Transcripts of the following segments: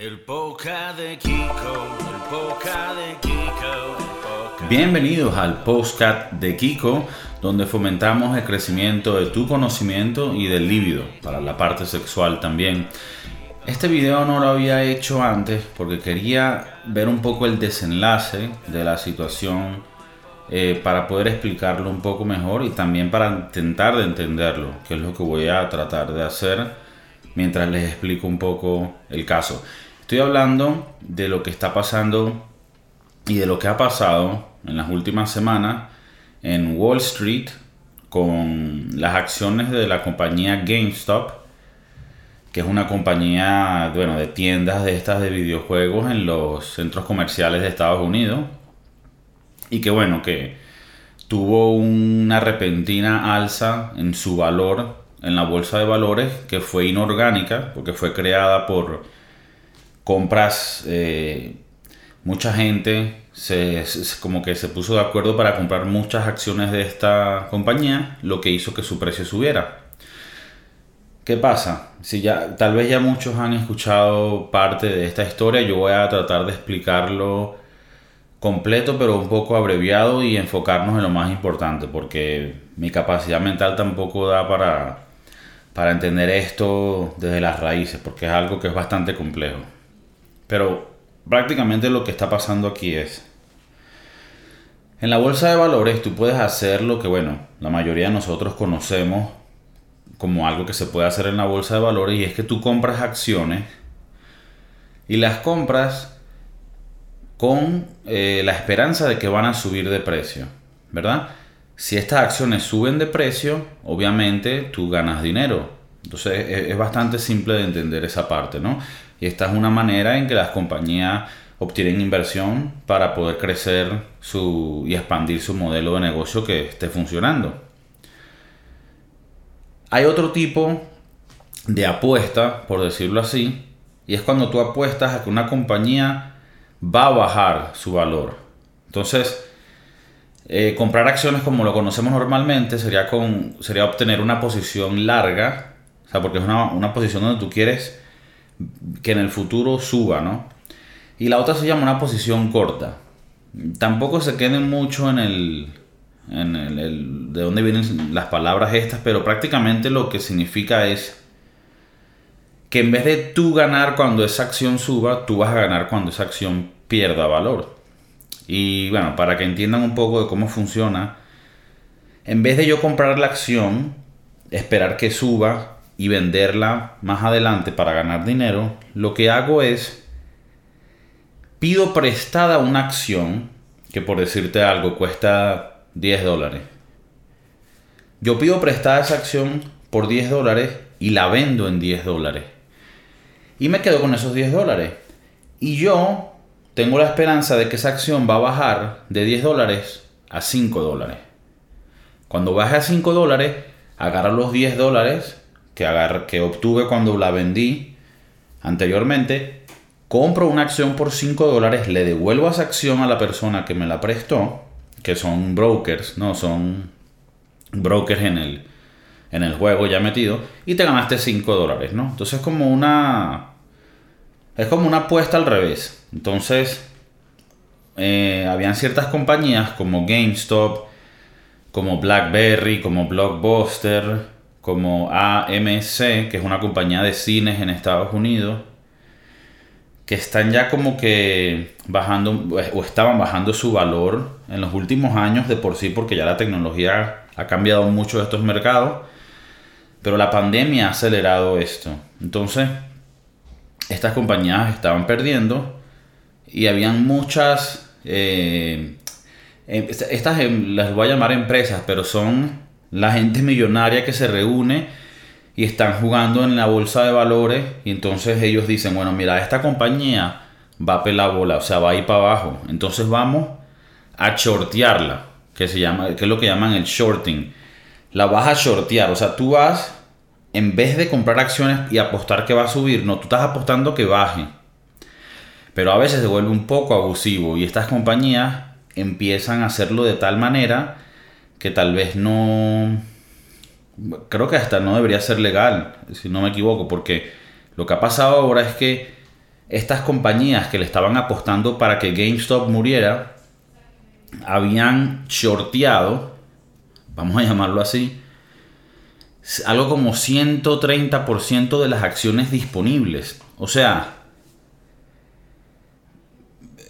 El de Kiko, el de Kiko. Bienvenidos al podcast de Kiko, donde fomentamos el crecimiento de tu conocimiento y del líbido, para la parte sexual también. Este video no lo había hecho antes porque quería ver un poco el desenlace de la situación eh, para poder explicarlo un poco mejor y también para intentar de entenderlo, que es lo que voy a tratar de hacer mientras les explico un poco el caso. Estoy hablando de lo que está pasando y de lo que ha pasado en las últimas semanas en Wall Street con las acciones de la compañía GameStop, que es una compañía bueno, de tiendas de estas de videojuegos en los centros comerciales de Estados Unidos. Y que bueno, que tuvo una repentina alza en su valor en la bolsa de valores que fue inorgánica, porque fue creada por compras, eh, mucha gente se, como que se puso de acuerdo para comprar muchas acciones de esta compañía, lo que hizo que su precio subiera. ¿Qué pasa? Si ya, tal vez ya muchos han escuchado parte de esta historia, yo voy a tratar de explicarlo completo, pero un poco abreviado y enfocarnos en lo más importante, porque mi capacidad mental tampoco da para, para entender esto desde las raíces, porque es algo que es bastante complejo. Pero prácticamente lo que está pasando aquí es, en la bolsa de valores tú puedes hacer lo que, bueno, la mayoría de nosotros conocemos como algo que se puede hacer en la bolsa de valores y es que tú compras acciones y las compras con eh, la esperanza de que van a subir de precio, ¿verdad? Si estas acciones suben de precio, obviamente tú ganas dinero. Entonces es, es bastante simple de entender esa parte, ¿no? Y esta es una manera en que las compañías obtienen inversión para poder crecer su, y expandir su modelo de negocio que esté funcionando. Hay otro tipo de apuesta, por decirlo así, y es cuando tú apuestas a que una compañía va a bajar su valor. Entonces, eh, comprar acciones como lo conocemos normalmente sería, con, sería obtener una posición larga, o sea, porque es una, una posición donde tú quieres que en el futuro suba, ¿no? Y la otra se llama una posición corta. Tampoco se queden mucho en el, en el, de dónde vienen las palabras estas, pero prácticamente lo que significa es que en vez de tú ganar cuando esa acción suba, tú vas a ganar cuando esa acción pierda valor. Y bueno, para que entiendan un poco de cómo funciona, en vez de yo comprar la acción, esperar que suba y venderla más adelante para ganar dinero, lo que hago es pido prestada una acción que por decirte algo cuesta 10 dólares. Yo pido prestada esa acción por 10 dólares y la vendo en 10 dólares. Y me quedo con esos 10 dólares. Y yo tengo la esperanza de que esa acción va a bajar de 10 dólares a 5 dólares. Cuando baje a 5 dólares, agarro los 10 dólares que, que obtuve cuando la vendí anteriormente, compro una acción por 5 dólares, le devuelvo esa acción a la persona que me la prestó, que son brokers, no son brokers en el, en el juego ya metido, y te ganaste 5 dólares, ¿no? Entonces es como una... Es como una apuesta al revés. Entonces, eh, habían ciertas compañías como GameStop, como BlackBerry, como Blockbuster, como AMC, que es una compañía de cines en Estados Unidos, que están ya como que bajando o estaban bajando su valor en los últimos años de por sí, porque ya la tecnología ha cambiado mucho estos mercados, pero la pandemia ha acelerado esto. Entonces, estas compañías estaban perdiendo y habían muchas, eh, em, estas em, las voy a llamar empresas, pero son la gente millonaria que se reúne y están jugando en la bolsa de valores y entonces ellos dicen, bueno, mira, esta compañía va a pelar bola, o sea, va a ir para abajo. Entonces vamos a shortearla, que, se llama, es lo que llaman el shorting. La vas a shortear, o sea, tú vas, en vez de comprar acciones y apostar que va a subir, no, tú estás apostando que baje. Pero a veces se vuelve un poco abusivo y estas compañías empiezan a hacerlo de tal manera que tal vez no... Creo que hasta no debería ser legal, si no me equivoco, porque lo que ha pasado ahora es que estas compañías que le estaban apostando para que GameStop muriera habían shorteado, vamos a llamarlo así, algo como 130% de las acciones disponibles. O sea,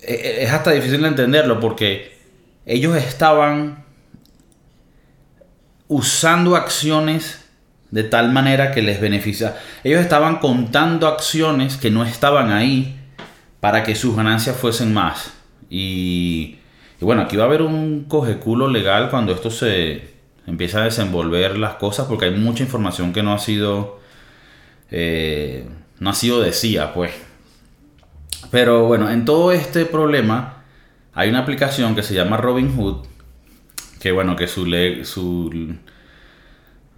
e, e, es hasta difícil de entenderlo porque ellos estaban usando acciones de tal manera que les beneficia. Ellos estaban contando acciones que no estaban ahí para que sus ganancias fuesen más. Y, bueno, aquí va a haber un cojeculo legal cuando esto se empieza a desenvolver las cosas porque hay mucha información que no ha sido eh, no ha sido decía pues pero bueno en todo este problema hay una aplicación que se llama Robinhood que bueno que su, su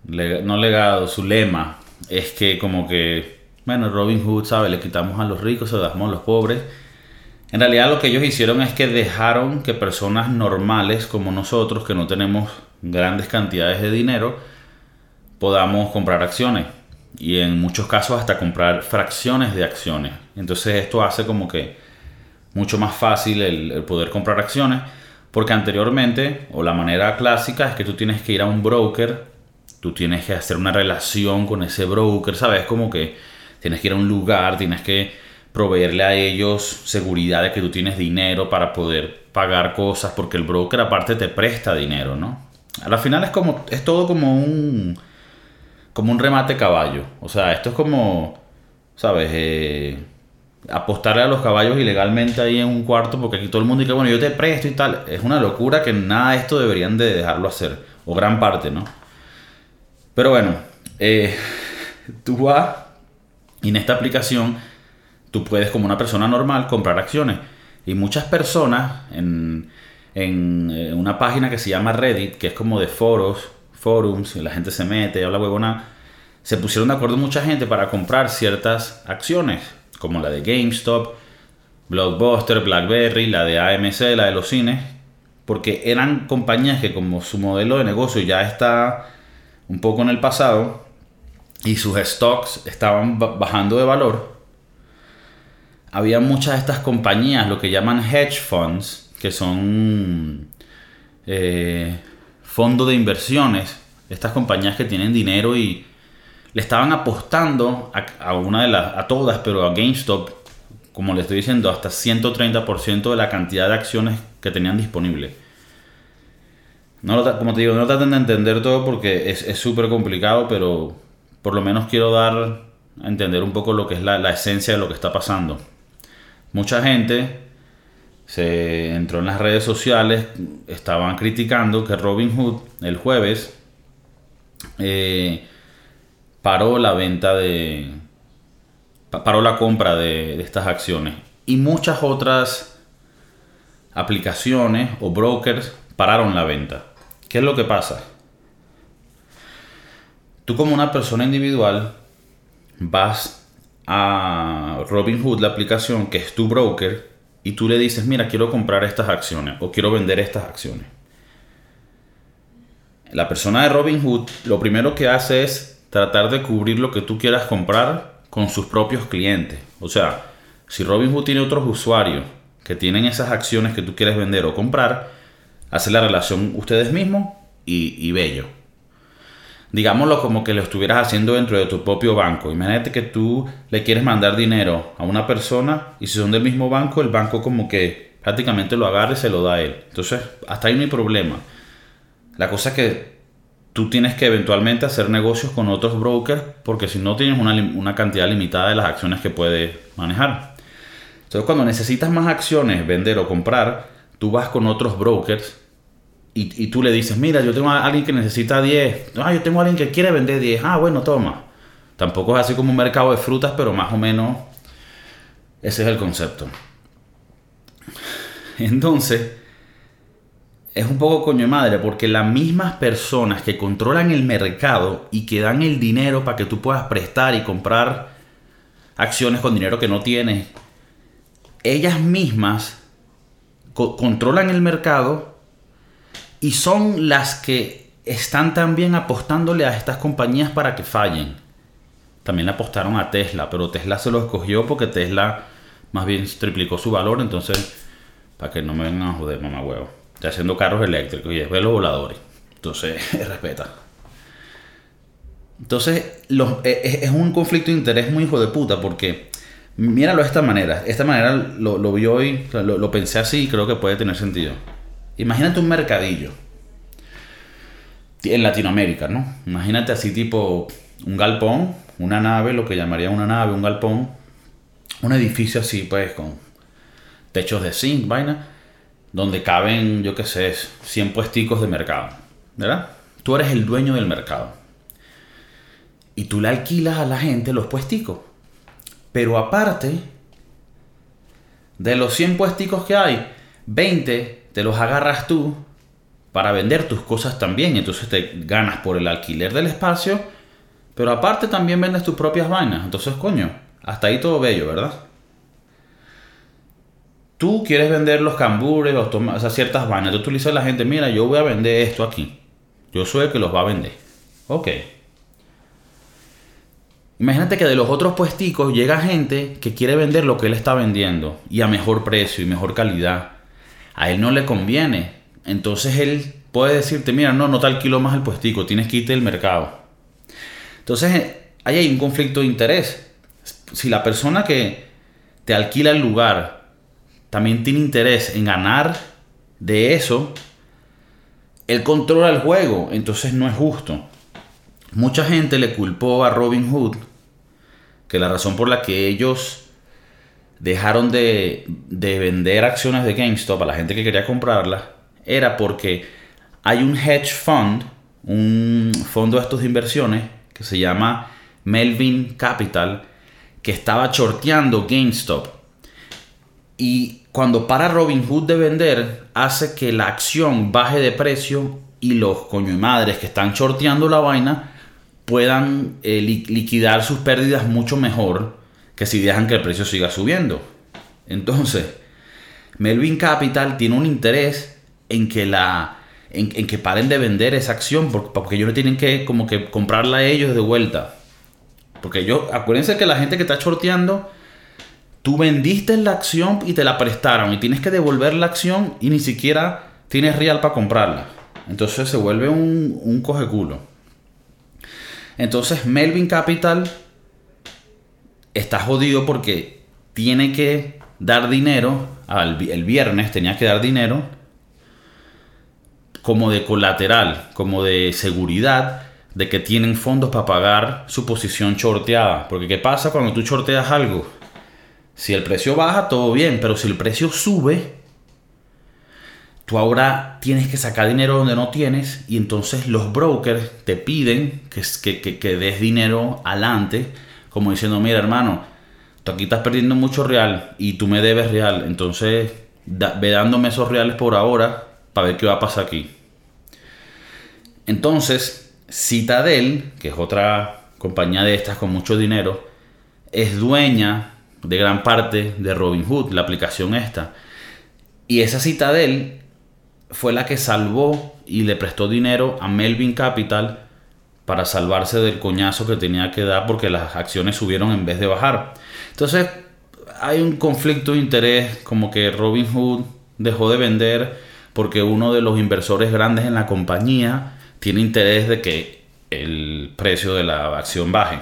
no legado, su lema es que como que, bueno, Robin Hood, ¿sabe? Le quitamos a los ricos, se damos a los pobres. En realidad lo que ellos hicieron es que dejaron que personas normales como nosotros, que no tenemos grandes cantidades de dinero, podamos comprar acciones. Y en muchos casos hasta comprar fracciones de acciones. Entonces esto hace como que mucho más fácil el poder comprar acciones. Porque anteriormente, o la manera clásica, es que tú tienes que ir a un broker tú tienes que hacer una relación con ese broker, ¿sabes? Como que tienes que ir a un lugar, tienes que proveerle a ellos seguridad de que tú tienes dinero para poder pagar cosas, porque el broker aparte te presta dinero, ¿no? A la final es como, es todo como un, como un remate caballo. O sea, esto es como, ¿sabes? Eh, apostarle a los caballos ilegalmente ahí en un cuarto, porque aquí todo el mundo dice, bueno, yo te presto y tal. Es una locura que nada de esto deberían de dejarlo hacer, o gran parte, ¿no? Pero bueno, eh, tú vas y en esta aplicación tú puedes como una persona normal comprar acciones. Y muchas personas en, en eh, una página que se llama Reddit, que es como de foros, forums, y la gente se mete, habla huevona, se pusieron de acuerdo mucha gente para comprar ciertas acciones, como la de GameStop, Blockbuster, BlackBerry, la de AMC, la de los cines, porque eran compañías que como su modelo de negocio ya está un poco en el pasado y sus stocks estaban bajando de valor, había muchas de estas compañías, lo que llaman hedge funds, que son eh, fondos de inversiones, estas compañías que tienen dinero y le estaban apostando a, una de las, a todas, pero a GameStop, como le estoy diciendo, hasta 130% de la cantidad de acciones que tenían disponible. No como te digo, no traten de entender todo porque es súper complicado, pero por lo menos quiero dar a entender un poco lo que es la, esencia de lo que está pasando. Mucha gente se entró en las redes sociales, estaban criticando que Robin Hood el jueves eh, paró la venta de. paró la compra de, de estas acciones. Y muchas otras aplicaciones o brokers pararon la venta. ¿Qué es lo que pasa? Tú como una persona individual vas a Robinhood, la aplicación que es tu broker, y tú le dices, mira, quiero comprar estas acciones o quiero vender estas acciones. La persona de Robinhood lo primero que hace es tratar de cubrir lo que tú quieras comprar con sus propios clientes. O sea, si Robinhood tiene otros usuarios que tienen esas acciones que tú quieres vender o comprar, hacer la relación ustedes mismos y, bello. Digámoslo como que lo estuvieras haciendo dentro de tu propio banco. Imagínate que tú le quieres mandar dinero a una persona y si son del mismo banco, el banco como que prácticamente lo agarra y se lo da a él. Entonces, hasta ahí no hay problema. La cosa es que tú tienes que eventualmente hacer negocios con otros brokers porque si no tienes una, una cantidad limitada de las acciones que puedes manejar. Entonces, cuando necesitas más acciones, vender o comprar, tú vas con otros brokers y, tú le dices, mira, yo tengo a alguien que necesita 10, ah, yo tengo a alguien que quiere vender 10, ah, bueno, toma. Tampoco es así como un mercado de frutas, pero más o menos ese es el concepto. Entonces, es un poco coño de madre, porque las mismas personas que controlan el mercado y que dan el dinero para que tú puedas prestar y comprar acciones con dinero que no tienes, ellas mismas controlan el mercado y son las que están también apostándole a estas compañías para que fallen. También le apostaron a Tesla, pero Tesla se lo escogió porque Tesla más bien triplicó su valor, entonces, para que no me vengan a joder, mamá huevo. Está haciendo carros eléctricos y después los voladores. Entonces, respeta. Entonces, e, e, es un conflicto de interés muy hijo de puta porque, míralo de esta manera. Esta manera lo, vi hoy, lo pensé así y creo que puede tener sentido. Imagínate un mercadillo en Latinoamérica, ¿no? Imagínate así tipo un galpón, una nave, lo que llamaría una nave, un galpón, un edificio así pues con techos de zinc, vaina, donde caben, yo qué sé, 100 puesticos de mercado, ¿verdad? Tú eres el dueño del mercado. Y tú le alquilas a la gente los puesticos. Pero aparte, de los 100 puesticos que hay, 20 te los agarras tú para vender tus cosas también. Entonces te ganas por el alquiler del espacio, pero aparte también vendes tus propias vainas. Entonces, coño, hasta ahí todo bello, ¿verdad? Tú quieres vender los cambures, los o sea, ciertas vainas. Tú, tú le a la gente, mira, yo voy a vender esto aquí. Yo soy el que los va a vender. Ok. Imagínate que de los otros puesticos llega gente que quiere vender lo que él está vendiendo y a mejor precio y mejor calidad. A él no le conviene entonces él puede decirte, mira, no, no te alquilo más el puestico, tienes que irte del mercado. Entonces ahí hay un conflicto de interés. Si la persona que te alquila el lugar también tiene interés en ganar de eso, él controla el juego, entonces no es justo. Mucha gente le culpó a Robin Hood que la razón por la que ellos dejaron de, de vender acciones de GameStop a la gente que quería comprarlas era porque hay un hedge fund, un fondo de estos inversiones que se llama Melvin Capital, que estaba chorteando GameStop. Y cuando para Robinhood de vender, hace que la acción baje de precio y los coño y madres que están chorteando la vaina puedan eh, liquidar sus pérdidas mucho mejor que si dejan que el precio siga subiendo. Entonces, Melvin Capital tiene un interés en que la en, que paren de vender esa acción porque, porque ellos no tienen que como que comprarla a ellos de vuelta. Porque yo, acuérdense que la gente que está shorteando, tú vendiste la acción y te la prestaron y tienes que devolver la acción y ni siquiera tienes real para comprarla. Entonces se vuelve un, un coge culo. Entonces Melvin Capital está jodido porque tiene que dar dinero, el viernes tenía que dar dinero como de colateral, como de seguridad de que tienen fondos para pagar su posición shorteada. Porque ¿qué pasa cuando tú shorteas algo? Si el precio baja, todo bien, pero si el precio sube, tú ahora tienes que sacar dinero donde no tienes y entonces los brokers te piden que, que, que, des dinero adelante, como diciendo, mira hermano, tú aquí estás perdiendo mucho real y tú me debes real, entonces ve dándome esos reales por ahora para ver qué va a pasar aquí. Entonces, Citadel, que es otra compañía de estas con mucho dinero, es dueña de gran parte de Robinhood, la aplicación esta. Y esa Citadel fue la que salvó y le prestó dinero a Melvin Capital para salvarse del coñazo que tenía que dar porque las acciones subieron en vez de bajar. Entonces, hay un conflicto de interés, como que Robinhood dejó de vender porque uno de los inversores grandes en la compañía tiene interés de que el precio de la acción baje.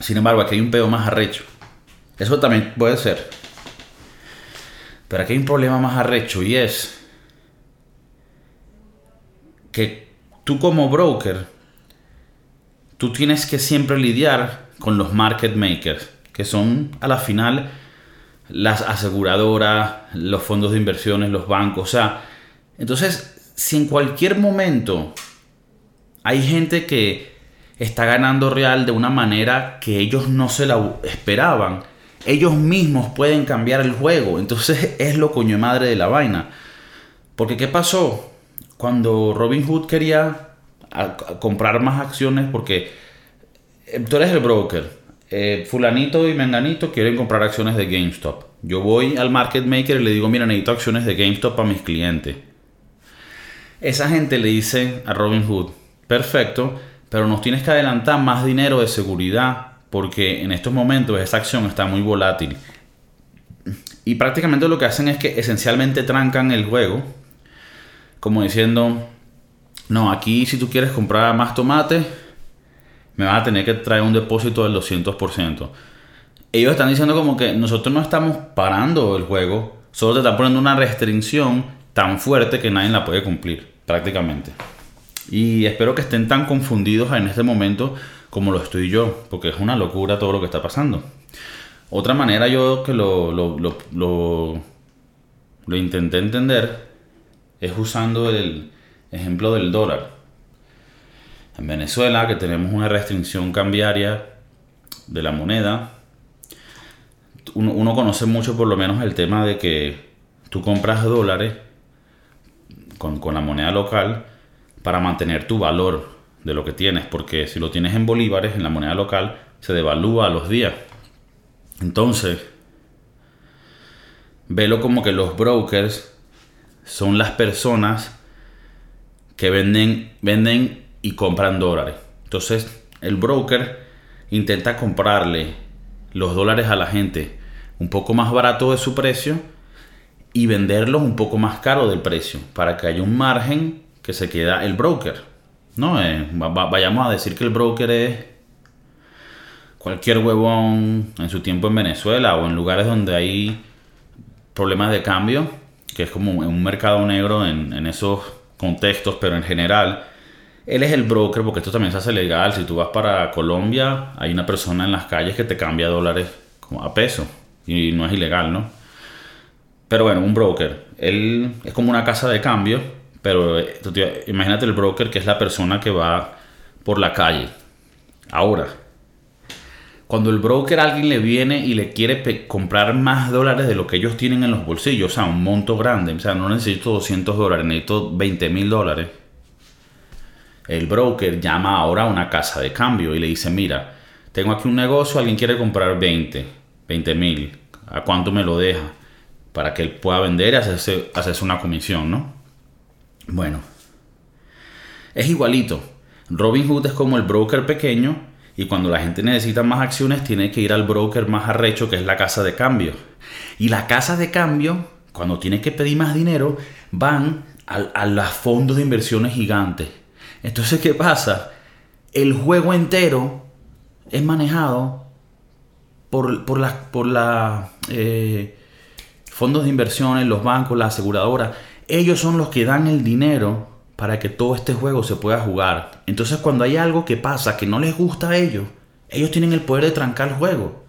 Sin embargo, aquí hay un pedo más arrecho. Eso también puede ser. Pero aquí hay un problema más arrecho y es que tú como broker, tú tienes que siempre lidiar con los market makers, que son a la final las aseguradoras, los fondos de inversiones, los bancos. O sea, entonces, si en cualquier momento hay gente que está ganando real de una manera que ellos no se la esperaban, ellos mismos pueden cambiar el juego. Entonces es lo coño madre de la vaina. Porque ¿qué pasó? Cuando Robin Hood quería comprar más acciones, porque eh, tú eres el broker, eh, fulanito y menganito quieren comprar acciones de GameStop. Yo voy al market maker y le digo, mira, necesito acciones de GameStop para mis clientes. Esa gente le dice a Robin Hood, perfecto, pero nos tienes que adelantar más dinero de seguridad porque en estos momentos esa acción está muy volátil. y prácticamente lo que hacen es que esencialmente trancan el juego, como diciendo, no, aquí si tú quieres comprar más tomate, me vas a tener que traer un depósito del 200%. Ellos están diciendo como que nosotros no estamos parando el juego, solo te están poniendo una restricción tan fuerte que nadie la puede cumplir, prácticamente. Y espero que estén tan confundidos en este momento como lo estoy yo, porque es una locura todo lo que está pasando. Otra manera yo que lo, lo, lo, lo, intenté entender es usando el ejemplo del dólar. En Venezuela, que tenemos una restricción cambiaria de la moneda, uno, uno conoce mucho por lo menos el tema de que tú compras dólares con, con la moneda local para mantener tu valor de lo que tienes, porque si lo tienes en bolívares, en la moneda local, se devalúa a los días. Entonces, velo como que los brokers son las personas que venden, venden y compran dólares. Entonces, el broker intenta comprarle los dólares a la gente un poco más barato de su precio y venderlos un poco más caro del precio para que haya un margen que se queda el broker. No, eh, vayamos a decir que el broker es cualquier huevón en su tiempo en Venezuela o en lugares donde hay problemas de cambio, que es como un mercado negro en, en esos contextos, pero en general, él es el broker porque esto también se hace legal. Si tú vas para Colombia, hay una persona en las calles que te cambia dólares a peso y no es ilegal, ¿no? Pero bueno, un broker, él es como una casa de cambio pero eh, imagínate el broker que es la persona que va por la calle. Ahora, cuando el broker a alguien le viene y le quiere comprar más dólares de lo que ellos tienen en los bolsillos, o sea, un monto grande, o sea, no necesito 200 dólares, necesito 20 mil dólares. El broker llama ahora a una casa de cambio y le dice, mira, tengo aquí un negocio, alguien quiere comprar 20, 20 mil, ¿a cuánto me lo deja? Para que él pueda vender y hacerse, hacerse una comisión, ¿no? Bueno, es igualito. Robin Hood es como el broker pequeño y cuando la gente necesita más acciones tiene que ir al broker más arrecho que es la casa de cambio. Y la casa de cambio, cuando tiene que pedir más dinero, van a, los fondos de inversiones gigantes. Entonces, ¿qué pasa? El juego entero es manejado por, por las eh, fondos de inversiones, los bancos, la aseguradora ellos son los que dan el dinero para que todo este juego se pueda jugar. Entonces cuando hay algo que pasa que no les gusta a ellos, ellos tienen el poder de trancar el juego.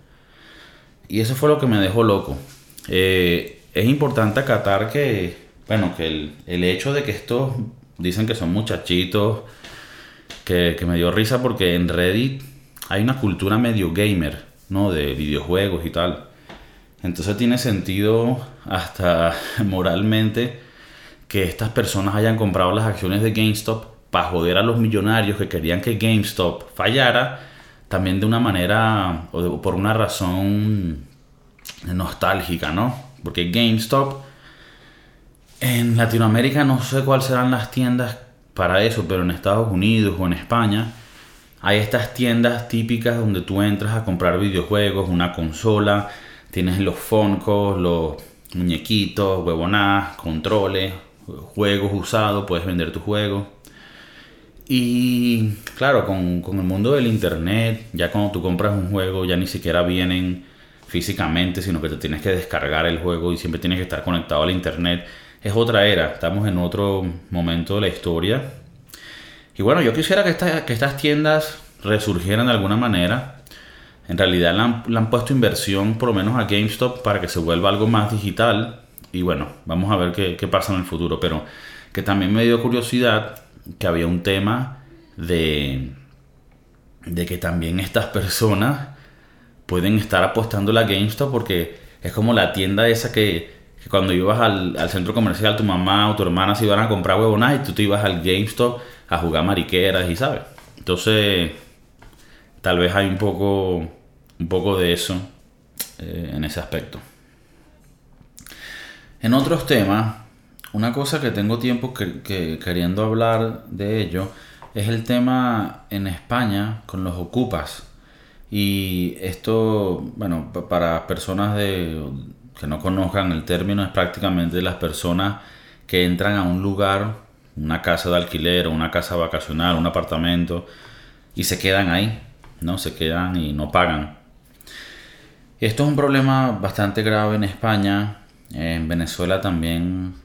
Y eso fue lo que me dejó loco. Eh, es importante acatar que, bueno, que el, hecho de que estos dicen que son muchachitos, que, que me dio risa porque en Reddit hay una cultura medio gamer, ¿no? De videojuegos y tal. Entonces tiene sentido hasta moralmente que estas personas hayan comprado las acciones de GameStop para joder a los millonarios que querían que GameStop fallara, también de una manera o por una razón nostálgica, ¿no? Porque GameStop en Latinoamérica no sé cuáles serán las tiendas para eso, pero en Estados Unidos o en España hay estas tiendas típicas donde tú entras a comprar videojuegos, una consola, tienes los foncos, los muñequitos, huevonadas, controles, juegos usados, puedes vender tu juego. Y claro, con, con, el mundo del internet, ya cuando tú compras un juego, ya ni siquiera vienen físicamente, sino que te tienes que descargar el juego y siempre tienes que estar conectado al internet. Es otra era, estamos en otro momento de la historia. Y bueno, yo quisiera que, que estas tiendas resurgieran de alguna manera. En realidad le han, le han puesto inversión, por lo menos a GameStop, para que se vuelva algo más digital y bueno, vamos a ver qué, pasa en el futuro. Pero que también me dio curiosidad que había un tema de, de que también estas personas pueden estar apostando la GameStop porque es como la tienda esa que, cuando ibas al, centro comercial tu mamá o tu hermana se iban a comprar huevonas y tú te ibas al GameStop a jugar mariqueras y sabes. Entonces, tal vez hay un poco, un poco de eso eh, en ese aspecto. En otros temas, una cosa que tengo tiempo que, queriendo hablar de ello es el tema en España con los ocupas. Y esto, bueno, para personas que no conozcan el término, es prácticamente las personas que entran a un lugar, una casa de alquiler, una casa vacacional, un apartamento, y se quedan ahí, ¿no? Se quedan y no pagan. Esto es un problema bastante grave en España. En Venezuela también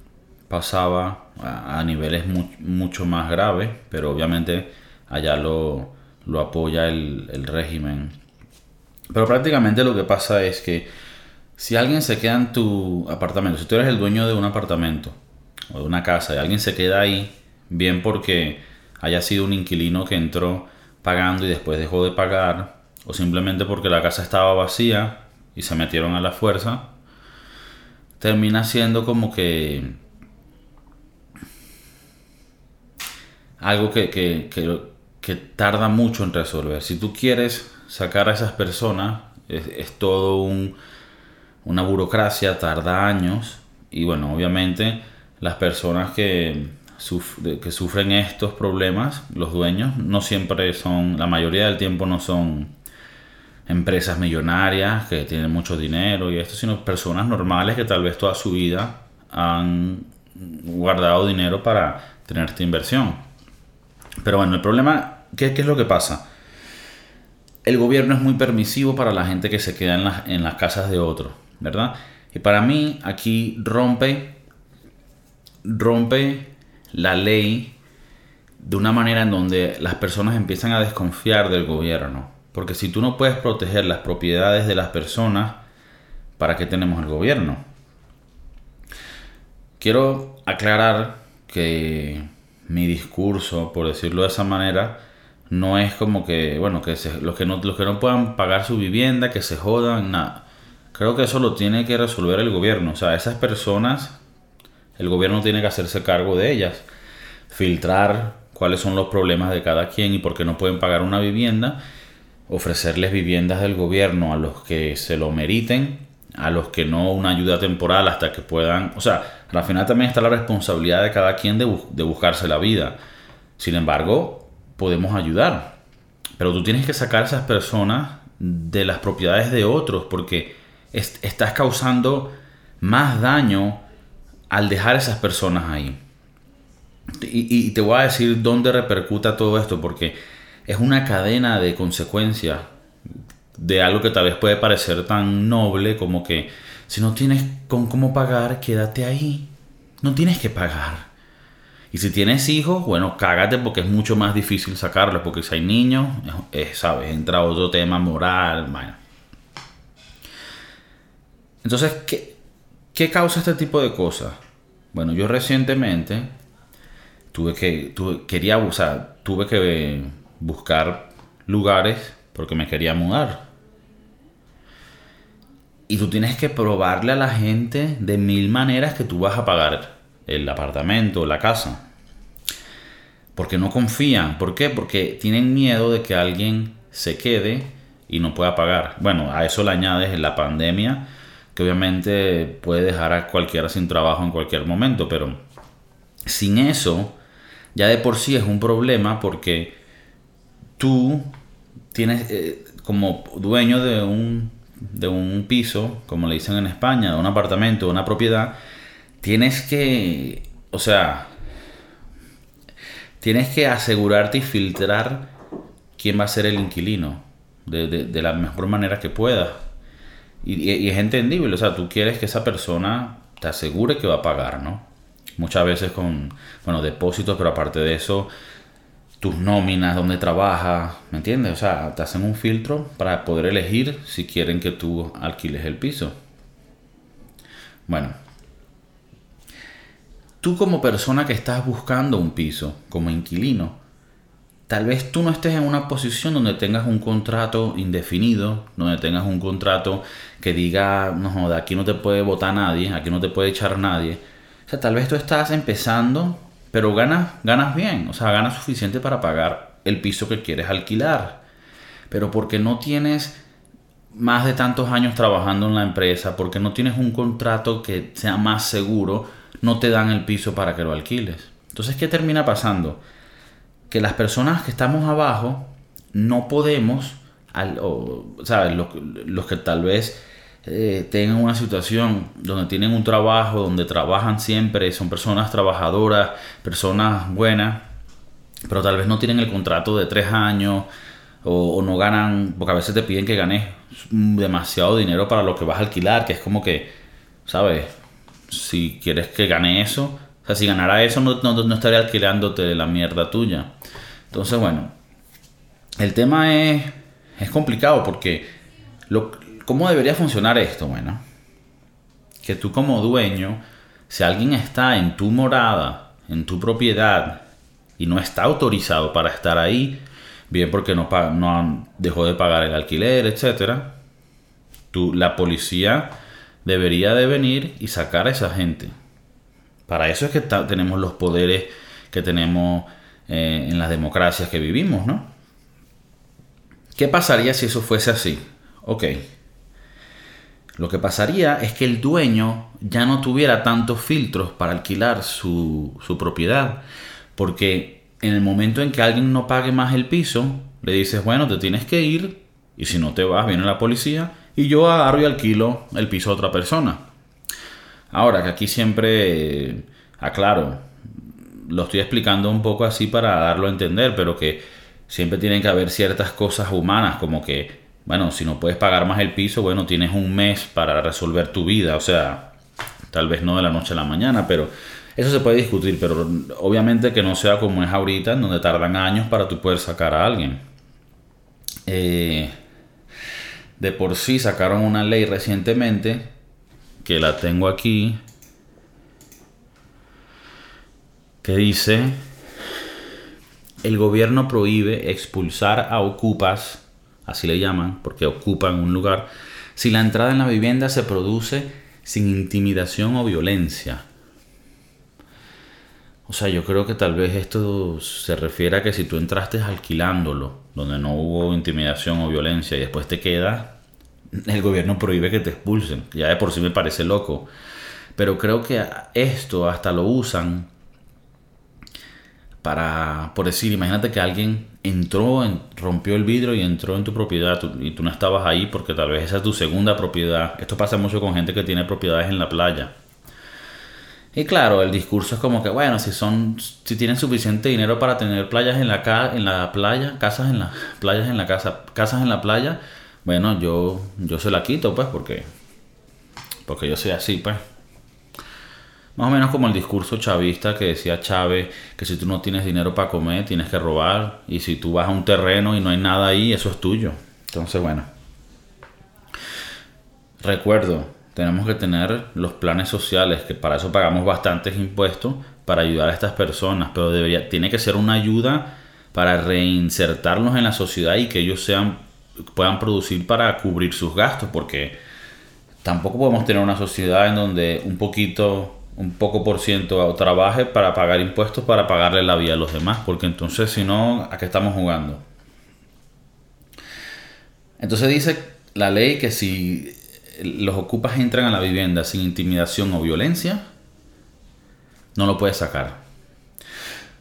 pasaba a, niveles mucho más graves, pero obviamente allá lo, apoya el, el régimen. Pero prácticamente lo que pasa es que si alguien se queda en tu apartamento, si tú eres el dueño de un apartamento o de una casa y alguien se queda ahí, bien porque haya sido un inquilino que entró pagando y después dejó de pagar, o simplemente porque la casa estaba vacía y se metieron a la fuerza, termina siendo como que algo que, que, que, tarda mucho en resolver. Si tú quieres sacar a esas personas, es, todo un, una burocracia, tarda años y bueno, obviamente las personas que, que sufren estos problemas, los dueños, no siempre son, la mayoría del tiempo no son empresas millonarias que tienen mucho dinero y esto, sino personas normales que tal vez toda su vida han guardado dinero para tener esta inversión. Pero bueno, el problema, ¿qué, es lo que pasa? El gobierno es muy permisivo para la gente que se queda en, en las casas de otros, ¿verdad? Y para mí aquí rompe, rompe la ley de una manera en donde las personas empiezan a desconfiar del gobierno. Porque si tú no puedes proteger las propiedades de las personas, ¿para qué tenemos el gobierno? Quiero aclarar que mi discurso, por decirlo de esa manera, no es como que, bueno, que los, que no, los que no puedan pagar su vivienda, que se jodan, nada. Creo que eso lo tiene que resolver el gobierno. O sea, esas personas, el gobierno tiene que hacerse cargo de ellas. Filtrar cuáles son los problemas de cada quien y por qué no pueden pagar una vivienda. Ofrecerles viviendas del gobierno a los que se lo meriten, a los que no una ayuda temporal hasta que puedan... O sea, al final también está la responsabilidad de cada quien de, de buscarse la vida. Sin embargo, podemos ayudar. Pero tú tienes que sacar a esas personas de las propiedades de otros porque estás causando más daño al dejar a esas personas ahí. Y, te voy a decir dónde repercuta todo esto, porque es una cadena de consecuencias de algo que tal vez puede parecer tan noble como que si no tienes con cómo pagar, quédate ahí. No tienes que pagar. Y si tienes hijos, bueno, cágate porque es mucho más difícil sacarlos, porque si hay niños, ¿sabes? Entra otro tema moral, bueno. Entonces, ¿qué, ¿qué causa este tipo de cosas? Bueno, yo recientemente tuve que, tuve, quería, o tuve que buscar lugares porque me quería mudar. Y tú tienes que probarle a la gente de mil maneras que tú vas a pagar el apartamento, la casa. Porque no confían. ¿Por qué? Porque tienen miedo de que alguien se quede y no pueda pagar. Bueno, a eso le añades la pandemia, que obviamente puede dejar a cualquiera sin trabajo en cualquier momento, pero sin eso, ya de por sí es un problema porque tú tienes, eh, como dueño de un, de un piso, como le dicen en España, de un apartamento, de una propiedad, tienes que, o sea, tienes que asegurarte y filtrar quién va a ser el inquilino de, la mejor manera que puedas. Y, es entendible, o sea, tú quieres que esa persona te asegure que va a pagar, ¿no? Muchas veces con, bueno, depósitos, pero aparte de eso, tus nóminas, dónde trabajas, ¿me entiendes? O sea, te hacen un filtro para poder elegir si quieren que tú alquiles el piso. Bueno, tú como persona que estás buscando un piso, como inquilino, tal vez tú no estés en una posición donde tengas un contrato indefinido, donde tengas un contrato que diga, no, de aquí no te puede votar nadie, aquí no te puede echar nadie. O sea, tal vez tú estás empezando, pero ganas, ganas bien, o sea, ganas suficiente para pagar el piso que quieres alquilar. Pero porque no tienes más de tantos años trabajando en la empresa, porque no tienes un contrato que sea más seguro, no te dan el piso para que lo alquiles. Entonces, ¿qué termina pasando? Que las personas que estamos abajo no podemos, o, ¿sabes? Los, que tal vez eh, tengan una situación donde tienen un trabajo, donde trabajan siempre, son personas trabajadoras, personas buenas, pero tal vez no tienen el contrato de tres años o, no ganan, porque a veces te piden que ganes demasiado dinero para lo que vas a alquilar, que es como que, ¿sabes? Si quieres que gane eso, o sea, si ganara eso no, no, no estaría alquilándote la mierda tuya. Entonces, bueno, el tema es, es complicado porque lo, ¿cómo debería funcionar esto? Bueno, que tú como dueño, si alguien está en tu morada, en tu propiedad, y no está autorizado para estar ahí, bien porque no, dejó de pagar el alquiler, etc., tú, la policía debería de venir y sacar a esa gente. Para eso es que tenemos los poderes que tenemos eh, en las democracias que vivimos, ¿no? ¿Qué pasaría si eso fuese así? Ok. Lo que pasaría es que el dueño ya no tuviera tantos filtros para alquilar su, su propiedad. Porque en el momento en que alguien no pague más el piso, le dices, bueno, te tienes que ir. Y si no te vas, viene la policía. Y yo agarro y alquilo el piso a otra persona. Ahora, que aquí siempre aclaro, lo estoy explicando un poco así para darlo a entender, pero que siempre tienen que haber ciertas cosas humanas, como que, bueno, si no puedes pagar más el piso, bueno, tienes un mes para resolver tu vida, o sea, tal vez no de la noche a la mañana, pero eso se puede discutir, pero obviamente que no sea como es ahorita, en donde tardan años para tú poder sacar a alguien. Eh, de por sí sacaron una ley recientemente, que la tengo aquí, que dice, el gobierno prohíbe expulsar a ocupas, así le llaman, porque ocupan un lugar, si la entrada en la vivienda se produce sin intimidación o violencia. O sea, yo creo que tal vez esto se refiere a que si tú entraste alquilándolo, donde no hubo intimidación o violencia y después te queda, el gobierno prohíbe que te expulsen. Ya de por sí me parece loco. Pero creo que esto hasta lo usan para, por decir, imagínate que alguien entró, rompió el vidrio y entró en tu propiedad y tú no estabas ahí porque tal vez esa es tu segunda propiedad. Esto pasa mucho con gente que tiene propiedades en la playa. Y claro, el discurso es como que, bueno, si son, si tienen suficiente dinero para tener playas en la, en la playa, casas en la, playas en la casa, casas en la playa, bueno, yo, yo se la quito, pues, porque, porque yo soy así, pues. Más o menos como el discurso chavista que decía Chávez, que si tú no tienes dinero para comer, tienes que robar. Y si tú vas a un terreno y no hay nada ahí, eso es tuyo. Entonces, bueno. Recuerdo, tenemos que tener los planes sociales, que para eso pagamos bastantes impuestos, para ayudar a estas personas. Pero debería, tiene que ser una ayuda para reinsertarlos en la sociedad y que ellos sean, puedan producir para cubrir sus gastos. Porque tampoco podemos tener una sociedad en donde un poquito un poco por ciento trabaje para pagar impuestos para pagarle la vida a los demás, porque entonces si no, ¿a qué estamos jugando? Entonces dice la ley que si los ocupas entran a la vivienda sin intimidación o violencia, no lo puedes sacar.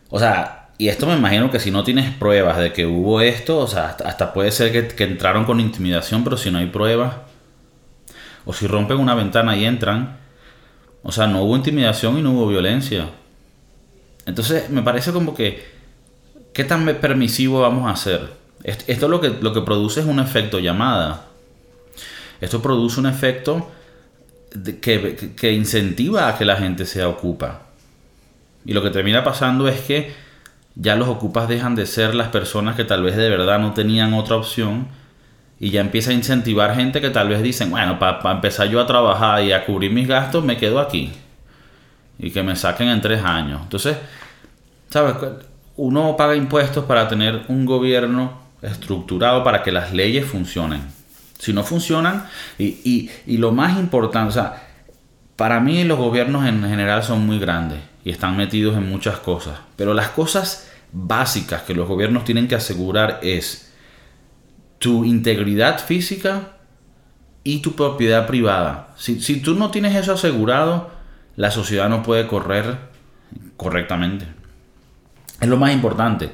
O sea, y esto me imagino que si no tienes pruebas de que hubo esto, o sea, hasta, puede ser que, que entraron con intimidación, pero si no hay pruebas, o si rompen una ventana y entran, o sea, no hubo intimidación y no hubo violencia. Entonces, me parece como que, ¿qué tan permisivo vamos a hacer? Esto lo que, lo que produce es un efecto llamada. Esto produce un efecto que, que incentiva a que la gente se ocupa. Y lo que termina pasando es que ya los ocupas dejan de ser las personas que tal vez de verdad no tenían otra opción y ya empieza a incentivar gente que tal vez dicen, bueno, para empezar yo a trabajar y a cubrir mis gastos, me quedo aquí. Y que me saquen en tres años. Entonces, ¿sabes? Uno paga impuestos para tener un gobierno estructurado para que las leyes funcionen. Si no funcionan, y, y lo más importante, o sea, para mí los gobiernos en general son muy grandes y están metidos en muchas cosas. Pero las cosas básicas que los gobiernos tienen que asegurar es tu integridad física y tu propiedad privada. Si, tú no tienes eso asegurado, la sociedad no puede correr correctamente. Es lo más importante.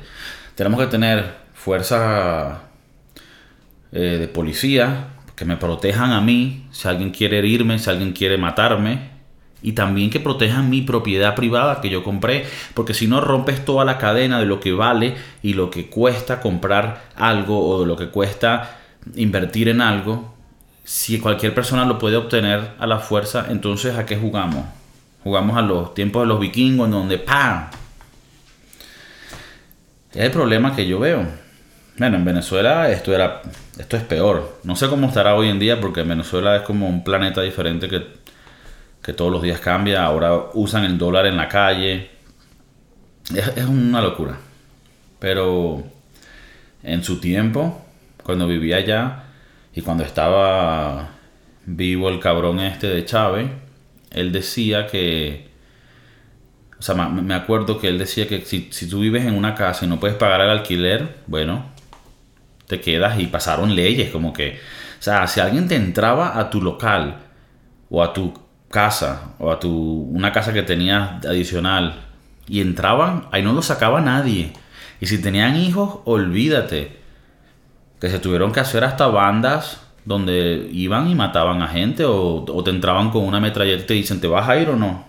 Tenemos que tener fuerza eh, de policía, que me protejan a mí, si alguien quiere herirme, si alguien quiere matarme, y también que protejan mi propiedad privada que yo compré, porque si no rompes toda la cadena de lo que vale y lo que cuesta comprar algo o de lo que cuesta invertir en algo, si cualquier persona lo puede obtener a la fuerza, entonces ¿a qué jugamos? Jugamos a los tiempos de los vikingos en donde ¡pam! Es el problema que yo veo. Bueno, en Venezuela esto era esto es peor. No sé cómo estará hoy en día porque Venezuela es como un planeta diferente que, que todos los días cambia. Ahora usan el dólar en la calle. Es, una locura. Pero en su tiempo, cuando vivía allá y cuando estaba vivo el cabrón este de Chávez, él decía que... O sea, me acuerdo que él decía que si, si tú vives en una casa y no puedes pagar el alquiler, bueno, te quedas y pasaron leyes como que, o sea, si alguien te entraba a tu local o a tu casa o a tu una casa que tenías adicional y entraban, ahí no lo sacaba nadie. Y si tenían hijos, olvídate. Que se tuvieron que hacer hasta bandas donde iban y mataban a gente o, te entraban con una metralleta y te dicen, ¿te vas a ir o no?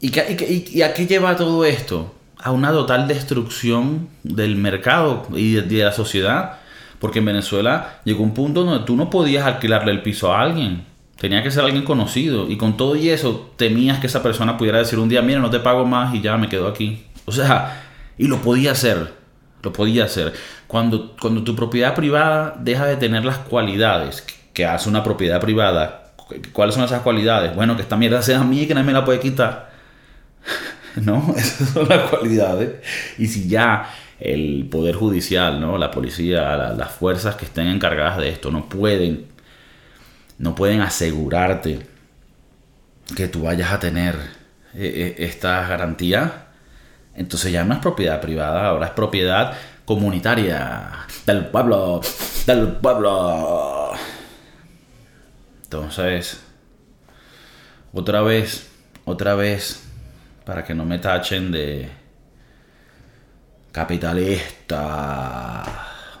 ¿Y, y, a qué lleva todo esto? A una total destrucción del mercado y de, la sociedad. Porque en Venezuela llegó un punto donde tú no podías alquilarle el piso a alguien. Tenía que ser alguien conocido. Y con todo y eso, temías que esa persona pudiera decir un día, mira, no te pago más y ya me quedo aquí. O sea, y lo podía hacer. Lo podía hacer. Cuando, cuando tu propiedad privada deja de tener las cualidades que hace una propiedad privada, ¿cuáles son esas cualidades? Bueno, que esta mierda sea mía y que nadie me la puede quitar. ¿No? Esas son las cualidades. Y si ya el Poder Judicial, ¿no? la policía, las fuerzas que estén encargadas de esto no pueden, no pueden asegurarte que tú vayas a tener eh, eh, esta garantía, entonces ya no es propiedad privada, ahora es propiedad comunitaria del pueblo, del pueblo. Entonces, otra vez, otra vez, para que no me tachen de capitalista,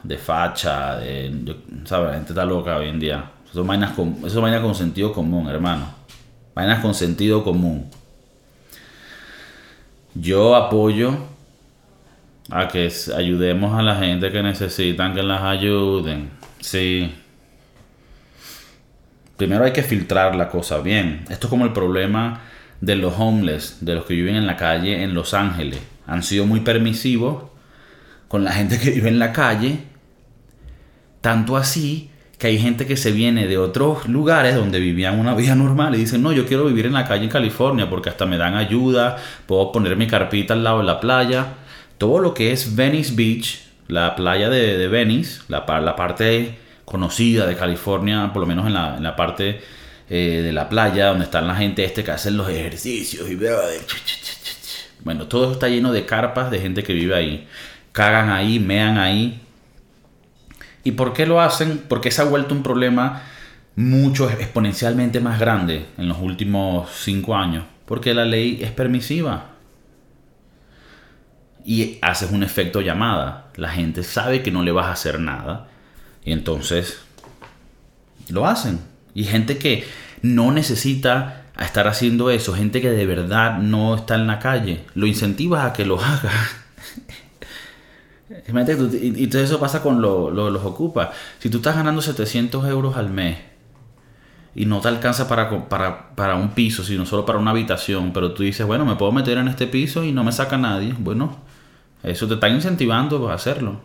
de facha, de, ¿sabes? La gente está loca hoy en día. Eso es vainas con, eso vainas con sentido común, hermano. Vainas con sentido común. Yo apoyo a que ayudemos a la gente que necesitan que las ayuden. Sí. Primero hay que filtrar la cosa bien. Esto es como el problema de los homeless, de los que viven en la calle en Los Ángeles. Han sido muy permisivos con la gente que vive en la calle. Tanto así que hay gente que se viene de otros lugares donde vivían una vida normal y dicen, no, yo quiero vivir en la calle en California porque hasta me dan ayuda, puedo poner mi carpita al lado de la playa. Todo lo que es Venice Beach, la playa de, Venice, la, la, parte conocida de California, por lo menos en la, parte eh, de la playa donde están la gente este que hacen los ejercicios y Bueno, todo está lleno de carpas de gente que vive ahí. Cagan ahí, mean ahí, ¿Y por qué lo hacen? Porque se ha vuelto un problema mucho exponencialmente más grande en los últimos cinco años. Porque la ley es permisiva. Y haces un efecto llamada. La gente sabe que no le vas a hacer nada. Y entonces lo hacen. Y gente que no necesita estar haciendo eso. Gente que de verdad no está en la calle. Lo incentivas a que lo haga. Y entonces eso pasa con los ocupas. Si tú estás ganando 700 euros al mes y no te alcanza para, para, un piso, sino solo para una habitación, pero tú dices, bueno, me puedo meter en este piso y no me saca nadie, bueno, eso te está incentivando a hacerlo.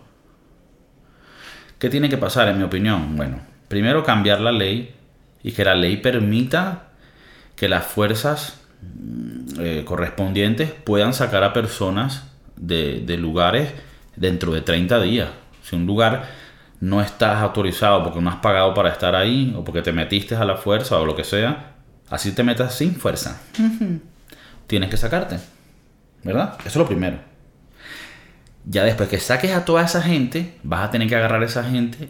¿Qué tiene que pasar, en mi opinión? Bueno, primero cambiar la ley y que la ley permita que las fuerzas mm, eh, correspondientes puedan sacar a personas de lugares dentro de 30 días. Si un lugar no estás autorizado porque no has pagado para estar ahí o porque te metiste a la fuerza o lo que sea, así te metas sin fuerza. Tienes que sacarte. ¿Verdad? Eso es lo primero. Ya después que saques a toda esa gente, vas a tener que agarrar a esa gente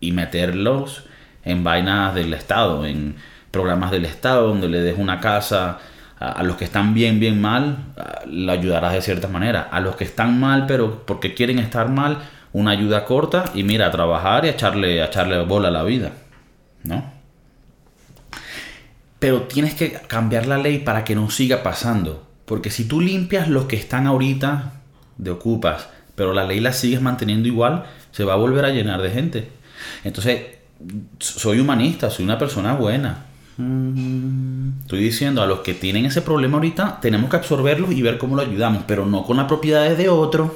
y meterlos en vainas del Estado, en programas del Estado, donde le des una casa a, los que están bien, bien mal, le ayudarás de cierta manera. A los que están mal, pero porque quieren estar mal, una ayuda corta y mira, a trabajar y echarle, a echarle bola a la vida, ¿no? Pero tienes que cambiar la ley para que no siga pasando. Porque si tú limpias los que están ahorita de ocupas, pero la ley la sigues manteniendo igual, se va a volver a llenar de gente. Entonces, soy humanista, soy una persona buena. Estoy diciendo a los que tienen ese problema ahorita, tenemos que absorberlos y ver cómo lo ayudamos, pero no con las propiedades de otros.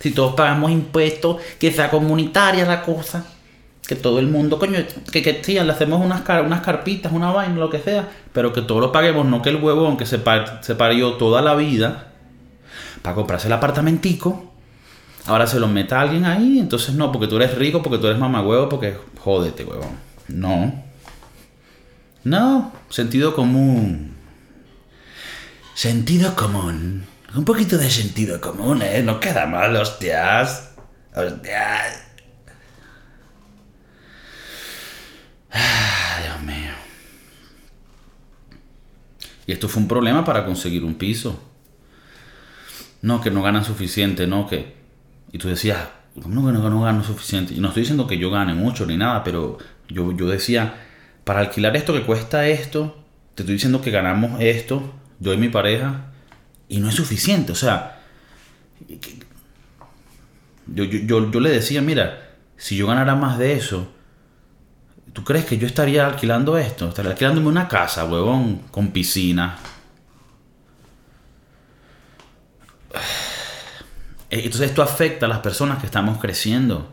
Si todos pagamos impuestos, que sea comunitaria la cosa. Que todo el mundo, coño, que, que sí, le hacemos unas, unas carpitas, una vaina, lo que sea, pero que todos lo paguemos, no que el huevón que se, se parió toda la vida para comprarse el apartamentico, ahora se lo meta alguien ahí, entonces no, porque tú eres rico, porque tú eres mamagüevo, porque jódete, huevón. No. No, sentido común. Sentido común. Un poquito de sentido común, ¿eh? No queda mal, hostias. Hostias. Ah, Dios mío. Y esto fue un problema para conseguir un piso. No, que no ganan suficiente, no, que... Y tú decías, ¿cómo que no, no gano suficiente? Y no estoy diciendo que yo gane mucho ni nada, pero yo, yo decía, para alquilar esto que cuesta esto, te estoy diciendo que ganamos esto, yo y mi pareja, y no es suficiente. O sea, yo, yo, yo, le decía, mira, si yo ganara más de eso, ¿tú crees que yo estaría alquilando esto? Estaría alquilándome una casa, huevón, con piscina. Entonces esto afecta a las personas que estamos creciendo.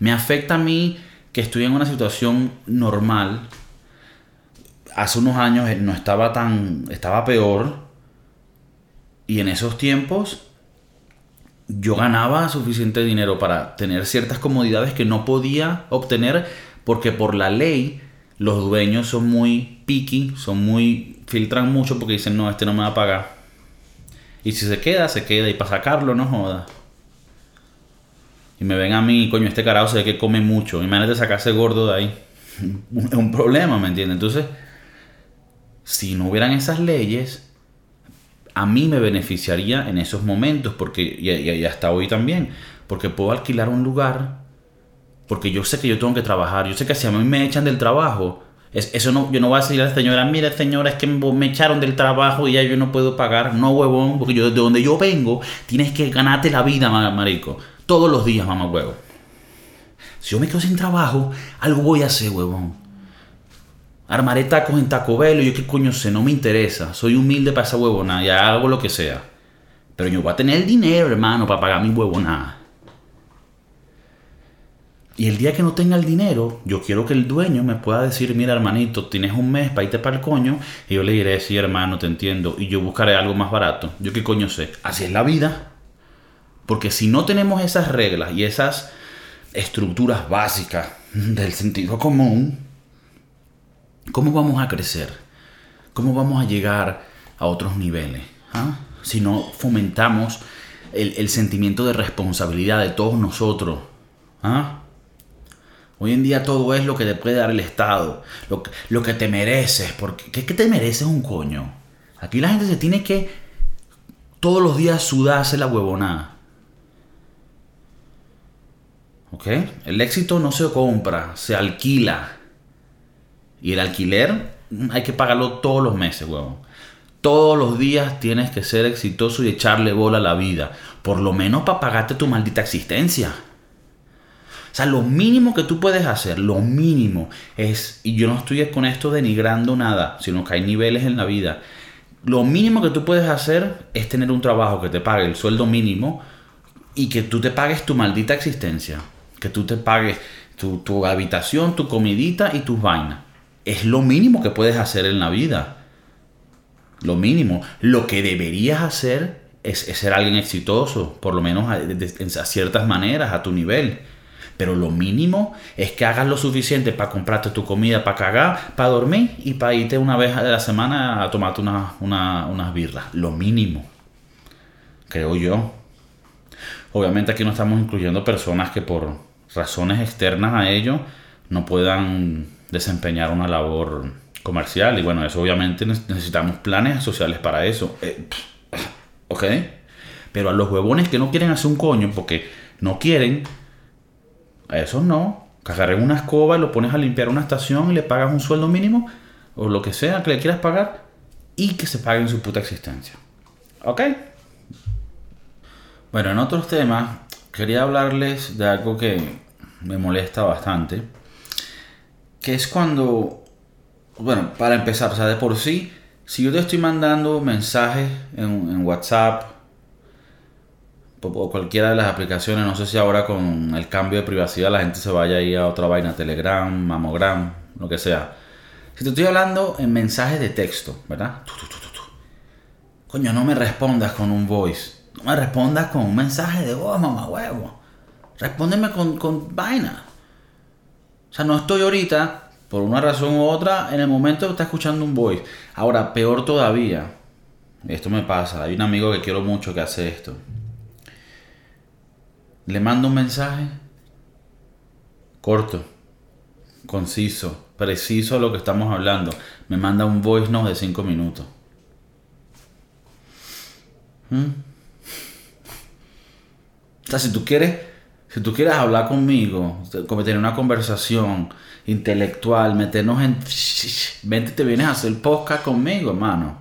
Me afecta a mí que estoy en una situación normal. Hace unos años no estaba tan. estaba peor. Y en esos tiempos yo ganaba suficiente dinero para tener ciertas comodidades que no podía obtener porque por la ley los dueños son muy picky, son muy filtran mucho porque dicen, "No, este no me va a pagar." Y si se queda, se queda y para sacarlo no joda y me ven a mí, coño, este carajo se ve que come mucho. Imagínate sacarse gordo de ahí. Es un problema, ¿me entiendes? Entonces, si no hubieran esas leyes, a mí me beneficiaría en esos momentos, porque, y, hasta hoy también, porque puedo alquilar un lugar, porque yo sé que yo tengo que trabajar, yo sé que si a mí me echan del trabajo, es, eso no, yo no voy a decirle a la señora, mira señora, es que me echaron del trabajo y ya yo no puedo pagar, no huevón, porque yo de donde yo vengo, tienes que ganarte la vida, marico. Todos los días, mamá huevo. Si yo me quedo sin trabajo, algo voy a hacer, huevón. Armaré tacos en Taco Bell yo qué coño sé, no me interesa. Soy humilde para esa huevona, ya hago lo que sea. Pero yo voy a tener el dinero, hermano, para pagar mi huevona. Y el día que no tenga el dinero, yo quiero que el dueño me pueda decir, mira hermanito, tienes un mes para irte para el coño. Y yo le diré, sí hermano, te entiendo. Y yo buscaré algo más barato. Yo qué coño sé. Así es la vida. Porque si no tenemos esas reglas y esas estructuras básicas del sentido común, ¿cómo vamos a crecer? ¿Cómo vamos a llegar a otros niveles? ¿Ah? Si no fomentamos el, sentimiento de responsabilidad de todos nosotros. ¿Ah? Hoy en día todo es lo que te puede dar el Estado, lo, que te mereces. Porque, ¿qué, ¿Qué te mereces un coño? Aquí la gente se tiene que todos los días sudarse la huevonada. El éxito no se compra, se alquila. Y el alquiler mm, hay que pagarlo todos los meses, huevón. Todos los días tienes que ser exitoso y echarle bola a la vida. Por lo menos para pagarte tu maldita existencia. O sea, lo mínimo que tú puedes hacer, lo mínimo es, y yo no estoy con esto denigrando nada, sino que hay niveles en la vida. Lo mínimo que tú puedes hacer es tener un trabajo que te pague el sueldo mínimo y que tú te pagues tu maldita existencia que tú te pagues tu, habitación, tu comidita y tus vainas. Es lo mínimo que puedes hacer en la vida. Lo mínimo. Lo que deberías hacer es, ser alguien exitoso, por lo menos a, ciertas maneras, a tu nivel. Pero lo mínimo es que hagas lo suficiente para comprarte tu comida, para cagar, para dormir y para irte una vez a la semana a tomarte unas birras. Lo mínimo. Creo yo. Obviamente aquí no estamos incluyendo personas que por razones externas a ello no puedan desempeñar una labor comercial. Y bueno, eso obviamente necesitamos planes sociales para eso. Eh, ¿Ok? Pero a los huevones que no quieren hacer un coño porque no quieren, a esos no. Agarren una escoba y lo pones a limpiar una estación y le pagas un sueldo mínimo o lo que sea que le quieras pagar y que se paguen su puta existencia. ¿Ok? Bueno, en otros temas, quería hablarles de algo que me molesta bastante. Que es cuando, bueno, para empezar, o sea, de por sí, si yo te estoy mandando mensajes en, en WhatsApp o cualquiera de las aplicaciones, no sé si ahora con el cambio de privacidad la gente se vaya a ir a otra vaina, Telegram, Mamogram, lo que sea. Si te estoy hablando en mensajes de texto, ¿verdad? Coño, no me respondas con un voice. No me respondas con un mensaje de voz, mamá huevo. Respóndeme con, con vaina. O sea, no estoy ahorita, por una razón u otra, en el momento que está escuchando un voice. Ahora, peor todavía. Esto me pasa. Hay un amigo que quiero mucho que hace esto. Le mando un mensaje corto, conciso, preciso a lo que estamos hablando. Me manda un voice note de 5 minutos. ¿Mm? O sea, si tú quieres, si tú quieres hablar conmigo, tener una conversación intelectual, meternos en... Vente, te vienes a hacer podcast conmigo, hermano.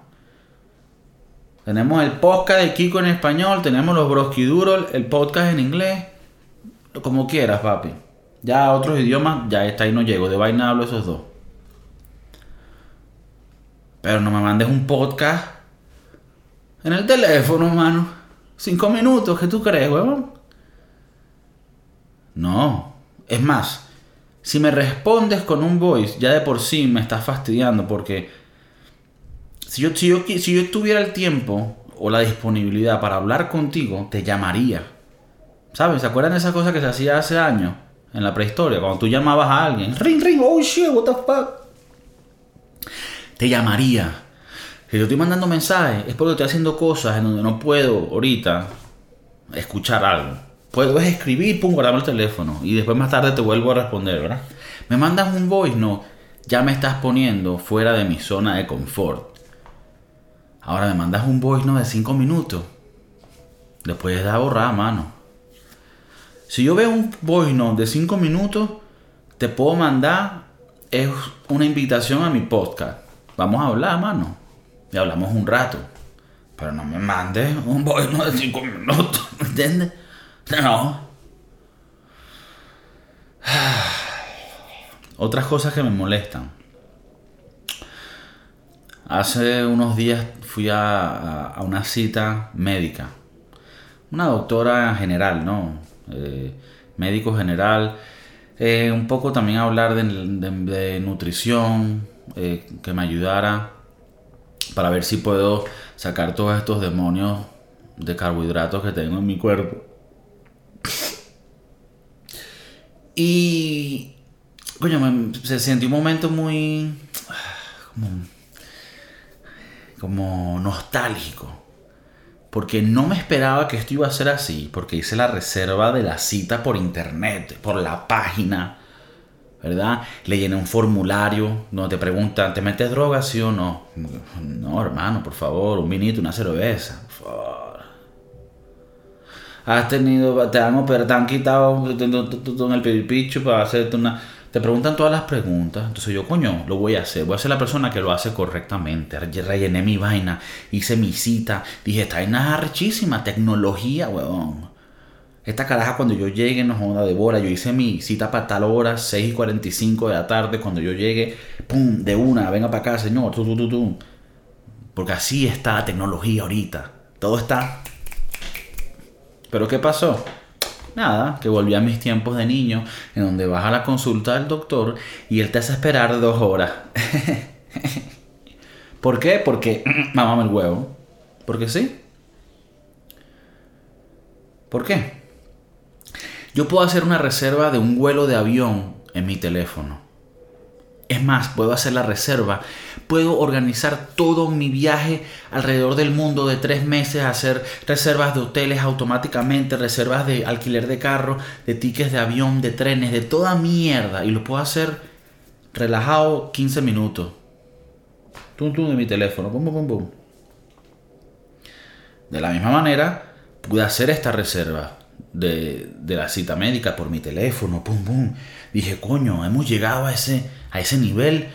Tenemos el podcast de Kiko en español, tenemos los Broski el podcast en inglés. Como quieras, papi. Ya otros idiomas, ya está ahí no llego. De vaina hablo esos dos. Pero no me mandes un podcast en el teléfono, hermano. Cinco minutos, ¿qué tú crees, huevón? No. Es más, si me respondes con un voice, ya de por sí me estás fastidiando porque si yo, si yo, si yo tuviera el tiempo o la disponibilidad para hablar contigo, te llamaría. ¿Sabes? ¿Se acuerdan de esa cosa que se hacía hace años? En la prehistoria, cuando tú llamabas a alguien. Ring, ring, oh shit, what the fuck. Te llamaría. Si yo estoy mandando mensajes, es porque estoy haciendo cosas en donde no puedo ahorita escuchar algo. Puedo escribir, pum, guardarme el teléfono. Y después más tarde te vuelvo a responder, ¿verdad? Me mandas un voice, no. Ya me estás poniendo fuera de mi zona de confort. Ahora me mandas un voice, no, de 5 minutos. Después de borrar, mano. Si yo veo un voice note de 5 minutos, te puedo mandar es una invitación a mi podcast. Vamos a hablar, mano y hablamos un rato. Pero no me mandes un voice de 5 minutos, ¿me entiendes? No. Otras cosas que me molestan. Hace unos días fui a, una cita médica. Una doctora general, ¿no? Eh, médico general. Eh, un poco también hablar de, nutrición, eh, que me ayudara para ver si puedo sacar todos estos demonios de carbohidratos que tengo en mi cuerpo. Y, coño, se sentí un momento muy, como, como nostálgico. Porque no me esperaba que esto iba a ser así, porque hice la reserva de la cita por internet, por la página ¿verdad? Le llené un formulario donde te preguntan, ¿te metes droga, sí o no? No, hermano, por favor, un vinito, una cerveza, por. Has tenido, te han te han quitado en el pipicho para hacerte una... Te preguntan todas las preguntas, entonces yo, coño, lo voy a hacer, voy a ser la persona que lo hace correctamente. Rellené mi vaina, hice mi cita, dije, esta vaina es arrechísima, tecnología, huevón. Esta caraja cuando yo llegue no joda de bola. Yo hice mi cita para tal hora, 6 y 45 de la tarde. Cuando yo llegue, pum, de una, venga para acá, señor. Porque así está la tecnología ahorita. Todo está. Pero ¿qué pasó? Nada, que volví a mis tiempos de niño, en donde vas a la consulta del doctor y él te hace esperar dos horas. ¿Por qué? Porque mamame el huevo. Porque sí. ¿Por qué? Yo puedo hacer una reserva de un vuelo de avión en mi teléfono. Es más, puedo hacer la reserva. Puedo organizar todo mi viaje alrededor del mundo de tres meses, hacer reservas de hoteles automáticamente, reservas de alquiler de carro, de tickets de avión, de trenes, de toda mierda. Y lo puedo hacer relajado 15 minutos. Tum tum de mi teléfono. Bum, bum, bum. De la misma manera, pude hacer esta reserva de, de la cita médica por mi teléfono, pum, pum. Dije, coño, hemos llegado a ese, a ese nivel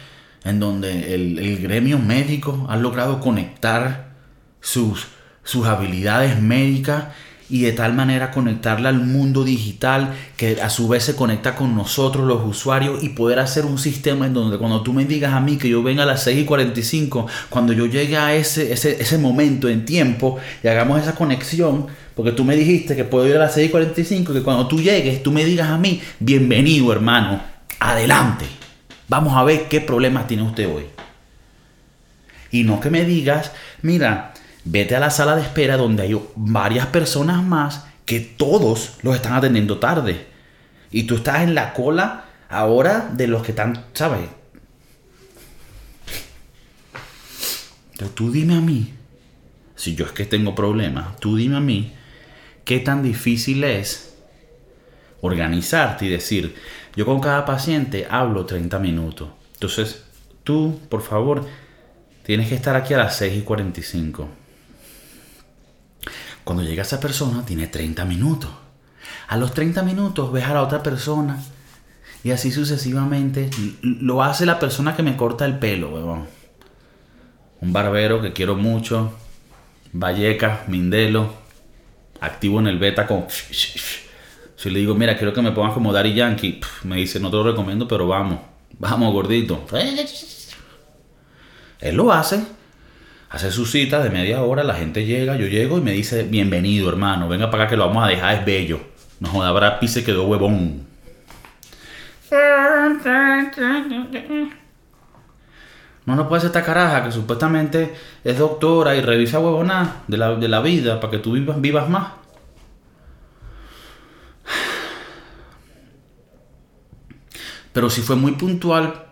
en donde el, el gremio médico ha logrado conectar sus, sus habilidades médicas y de tal manera conectarla al mundo digital que a su vez se conecta con nosotros los usuarios y poder hacer un sistema en donde cuando tú me digas a mí que yo venga a las 6 y 45, cuando yo llegue a ese, ese, ese momento en tiempo y hagamos esa conexión, porque tú me dijiste que puedo ir a las 6 y 45, que cuando tú llegues tú me digas a mí, bienvenido hermano, adelante, vamos a ver qué problemas tiene usted hoy. Y no que me digas, mira, vete a la sala de espera donde hay varias personas más que todos los están atendiendo tarde. Y tú estás en la cola ahora de los que están, ¿sabes? Entonces tú dime a mí, si yo es que tengo problemas, tú dime a mí qué tan difícil es organizarte y decir, yo con cada paciente hablo 30 minutos. Entonces, tú, por favor, tienes que estar aquí a las 6 y 45. Cuando llega esa persona, tiene 30 minutos. A los 30 minutos ves a la otra persona y así sucesivamente. Lo hace la persona que me corta el pelo, weón. Un barbero que quiero mucho. Valleca, Mindelo. Activo en el beta con... Si le digo, mira, quiero que me pongas como Daddy Yankee, me dice, no te lo recomiendo, pero vamos. Vamos, gordito. Él lo hace hace su cita de media hora, la gente llega, yo llego y me dice, bienvenido hermano, venga para acá que lo vamos a dejar, es bello. No joda, Brad Pitt se quedó huevón. No, no puede ser esta caraja que supuestamente es doctora y revisa huevona de la, de la vida para que tú vivas, vivas más. Pero si fue muy puntual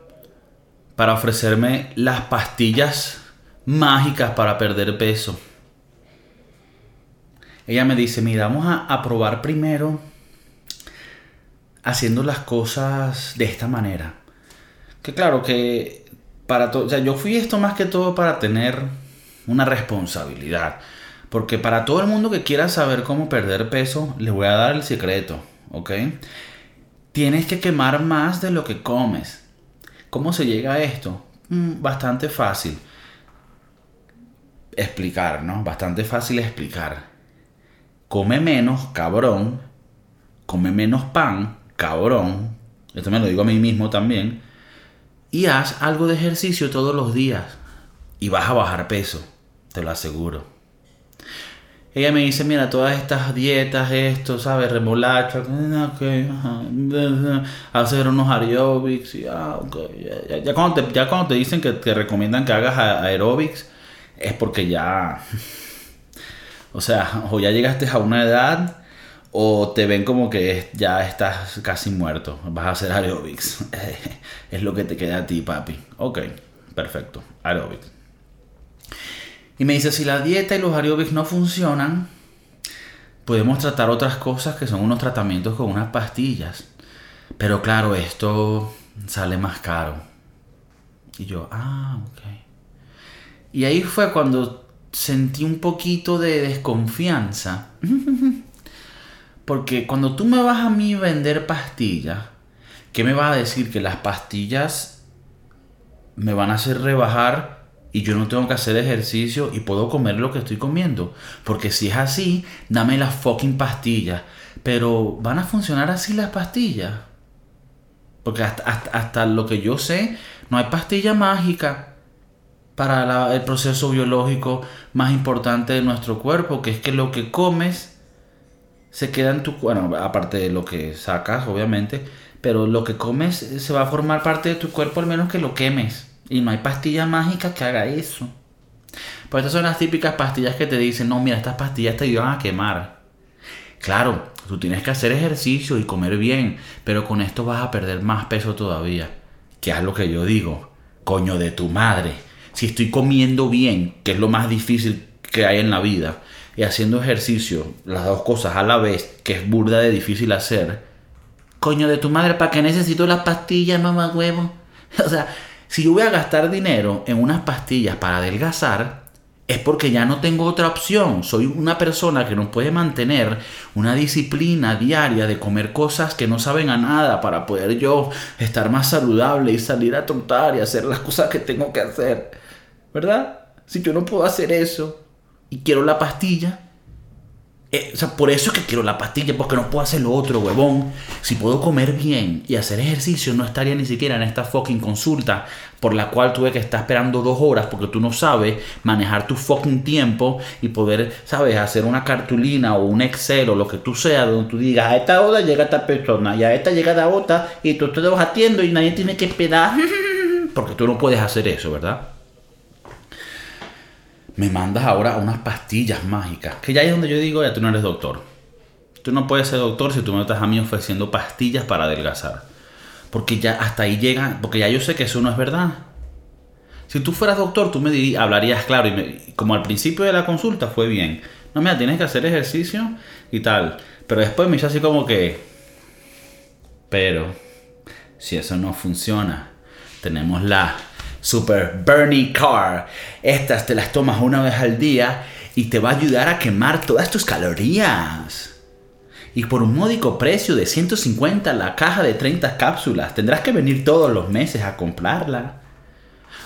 para ofrecerme las pastillas mágicas para perder peso. Ella me dice, mira, vamos a, probar primero haciendo las cosas de esta manera. Que claro que para todo, o sea, yo fui esto más que todo para tener una responsabilidad. Porque para todo el mundo que quiera saber cómo perder peso, les voy a dar el secreto, ¿ok? Tienes que quemar más de lo que comes. ¿Cómo se llega a esto? Mm, bastante fácil explicar, ¿no? Bastante fácil explicar. Come menos, cabrón. Come menos pan, cabrón. Esto me lo digo a mí mismo también. Y haz algo de ejercicio todos los días. Y vas a bajar peso, te lo aseguro. Ella me dice, mira, todas estas dietas, esto, ¿sabes? Remolacha, hacer unos aerobics, ya, ya, cuando ya cuando te dicen que te recomiendan que hagas aerobics, es porque ya, o sea, o ya llegaste a una edad o te ven como que ya estás casi muerto, vas a hacer aerobics. es lo que te queda a ti, papi. Ok, perfecto, aerobics. Y me dice, si la dieta y los aerobics no funcionan, podemos tratar otras cosas que son unos tratamientos con unas pastillas. Pero claro, esto sale más caro. Y yo, ah, ok. Y ahí fue cuando sentí un poquito de desconfianza. Porque cuando tú me vas a mí vender pastillas, ¿qué me vas a decir? Que las pastillas me van a hacer rebajar y yo no tengo que hacer ejercicio y puedo comer lo que estoy comiendo. Porque si es así, dame las fucking pastillas. Pero ¿van a funcionar así las pastillas? Porque hasta, hasta lo que yo sé, no hay pastilla mágica para el proceso biológico más importante de nuestro cuerpo, que es que lo que comes se queda en tu bueno, aparte de lo que sacas, obviamente, pero lo que comes se va a formar parte de tu cuerpo al menos que lo quemes. Y no hay pastilla mágica que haga eso. Pues estas son las típicas pastillas que te dicen, no, mira, estas pastillas te ayudan a quemar. Claro, tú tienes que hacer ejercicio y comer bien, pero con esto vas a perder más peso todavía. Que es lo que yo digo, coño de tu madre si estoy comiendo bien, que es lo más difícil que hay en la vida, y haciendo ejercicio, las dos cosas a la vez, que es burda de difícil hacer, coño de tu madre, ¿para qué necesito las pastillas, mamá huevo? O sea, si yo voy a gastar dinero en unas pastillas para adelgazar, es porque ya no tengo otra opción. Soy una persona que no puede mantener una disciplina diaria de comer cosas que no saben a nada para poder yo estar más saludable y salir a trotar y hacer las cosas que tengo que hacer. ¿Verdad? Si yo no puedo hacer eso y quiero la pastilla, eh, o sea, por eso es que quiero la pastilla, porque no puedo hacer lo otro, huevón. Si puedo comer bien y hacer ejercicio, no estaría ni siquiera en esta fucking consulta por la cual tuve que estar esperando dos horas porque tú no sabes manejar tu fucking tiempo y poder, ¿sabes? Hacer una cartulina o un Excel o lo que tú seas donde tú digas, a esta hora llega esta persona y a esta llega la otra y tú te atiendo y nadie tiene que esperar. porque tú no puedes hacer eso, ¿verdad? Me mandas ahora unas pastillas mágicas. Que ya es donde yo digo, ya tú no eres doctor. Tú no puedes ser doctor si tú me estás a mí ofreciendo pastillas para adelgazar. Porque ya hasta ahí llega, porque ya yo sé que eso no es verdad. Si tú fueras doctor, tú me dirías, hablarías claro. Y como al principio de la consulta fue bien. No, mira, tienes que hacer ejercicio y tal. Pero después me hizo así como que... Pero, si eso no funciona, tenemos la Super Bernie Car. Estas te las tomas una vez al día y te va a ayudar a quemar todas tus calorías. Y por un módico precio de 150 la caja de 30 cápsulas, tendrás que venir todos los meses a comprarla.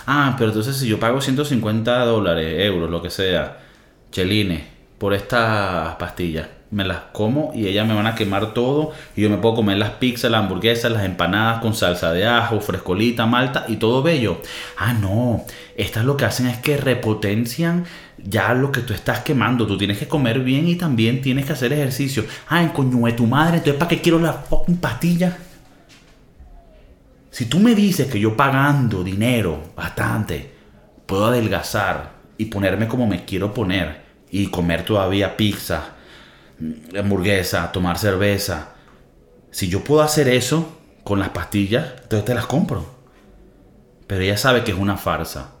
Ah, pero entonces si yo pago 150 dólares, euros, lo que sea, chelines, por estas pastillas me las como y ellas me van a quemar todo y yo me puedo comer las pizzas, las hamburguesas, las empanadas con salsa de ajo, frescolita, malta y todo bello. Ah, no, estas lo que hacen es que repotencian ya lo que tú estás quemando. Tú tienes que comer bien y también tienes que hacer ejercicio. Ah, en coño de tu madre, entonces ¿para qué quiero la fucking pastilla? Si tú me dices que yo pagando dinero bastante puedo adelgazar y ponerme como me quiero poner y comer todavía pizza, hamburguesa, tomar cerveza. Si yo puedo hacer eso con las pastillas, entonces te las compro. Pero ella sabe que es una farsa.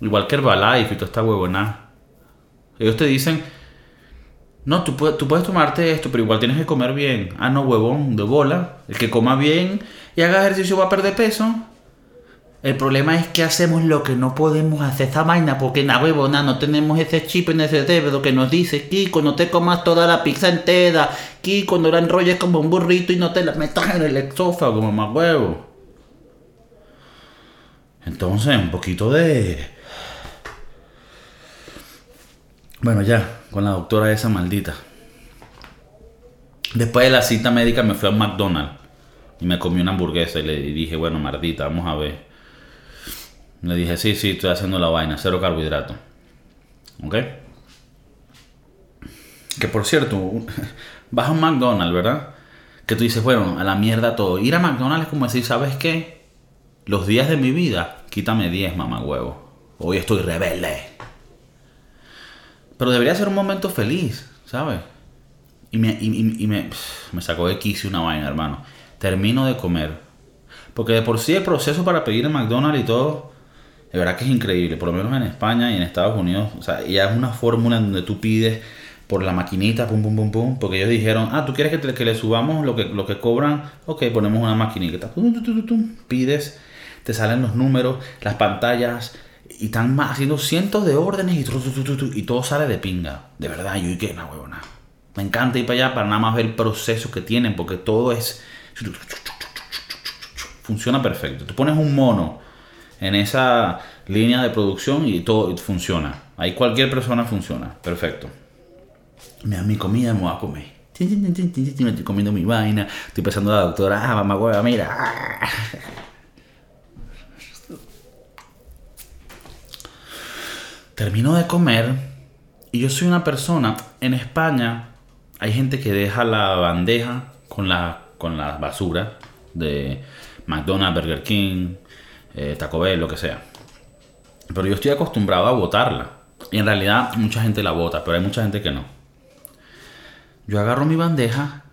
Igual que Herbalife y toda esta huevona. Ellos te dicen, no, tú tú puedes tomarte esto, pero igual tienes que comer bien. Ah, no, huevón, de bola. El que coma bien y haga ejercicio va a perder peso. El problema es que hacemos lo que no podemos hacer. Esa vaina porque na huevona no tenemos ese chip en ese cerebro que nos dice Kiko no te comas toda la pizza entera. Kiko no la enrolles como un burrito y no te la metas en el exófago como más huevo entonces un poquito de bueno ya con la doctora esa maldita. Después de la cita médica me fui a McDonald's y me comí una hamburguesa y le dije bueno maldita vamos a ver le dije, sí, sí, estoy haciendo la vaina, cero carbohidrato. ¿Ok? Que por cierto, vas a un McDonald's, ¿verdad? Que tú dices, bueno, a la mierda todo. Ir a McDonald's es como decir, ¿sabes qué? Los días de mi vida, quítame 10, mamá huevo. Hoy estoy rebelde. Pero debería ser un momento feliz, ¿sabes? Y me, y, me, me sacó de quicio una vaina, hermano. Termino de comer. Porque de por sí el proceso para pedir en McDonald's y todo de verdad que es increíble, por lo menos en España y en Estados Unidos. O sea, ya es una fórmula en donde tú pides por la maquinita, pum, pum, pum, pum, porque ellos dijeron, ah, tú quieres que, que le subamos lo que, lo que cobran, ok, ponemos una maquinita, pides, te salen los números, las pantallas, y están haciendo cientos de órdenes y, y todo sale de pinga, de verdad, yo y que una huevona. Me encanta ir para allá para nada más ver el proceso que tienen, porque todo es... Funciona perfecto. Tú pones un mono en esa línea de producción y todo funciona. Ahí cualquier persona funciona. Perfecto. Me da mi comida, me voy a comer. Estoy comiendo mi vaina. Estoy pensando a la doctora, ah, mamá hueva, mira. Termino de comer y yo soy una persona. En España hay gente que deja la bandeja con la, con la basura de McDonald's, Burger King, eh, Taco Bell, lo que sea. Pero yo estoy acostumbrado a votarla. Y en realidad mucha gente la vota, pero hay mucha gente que no. Yo agarro mi bandeja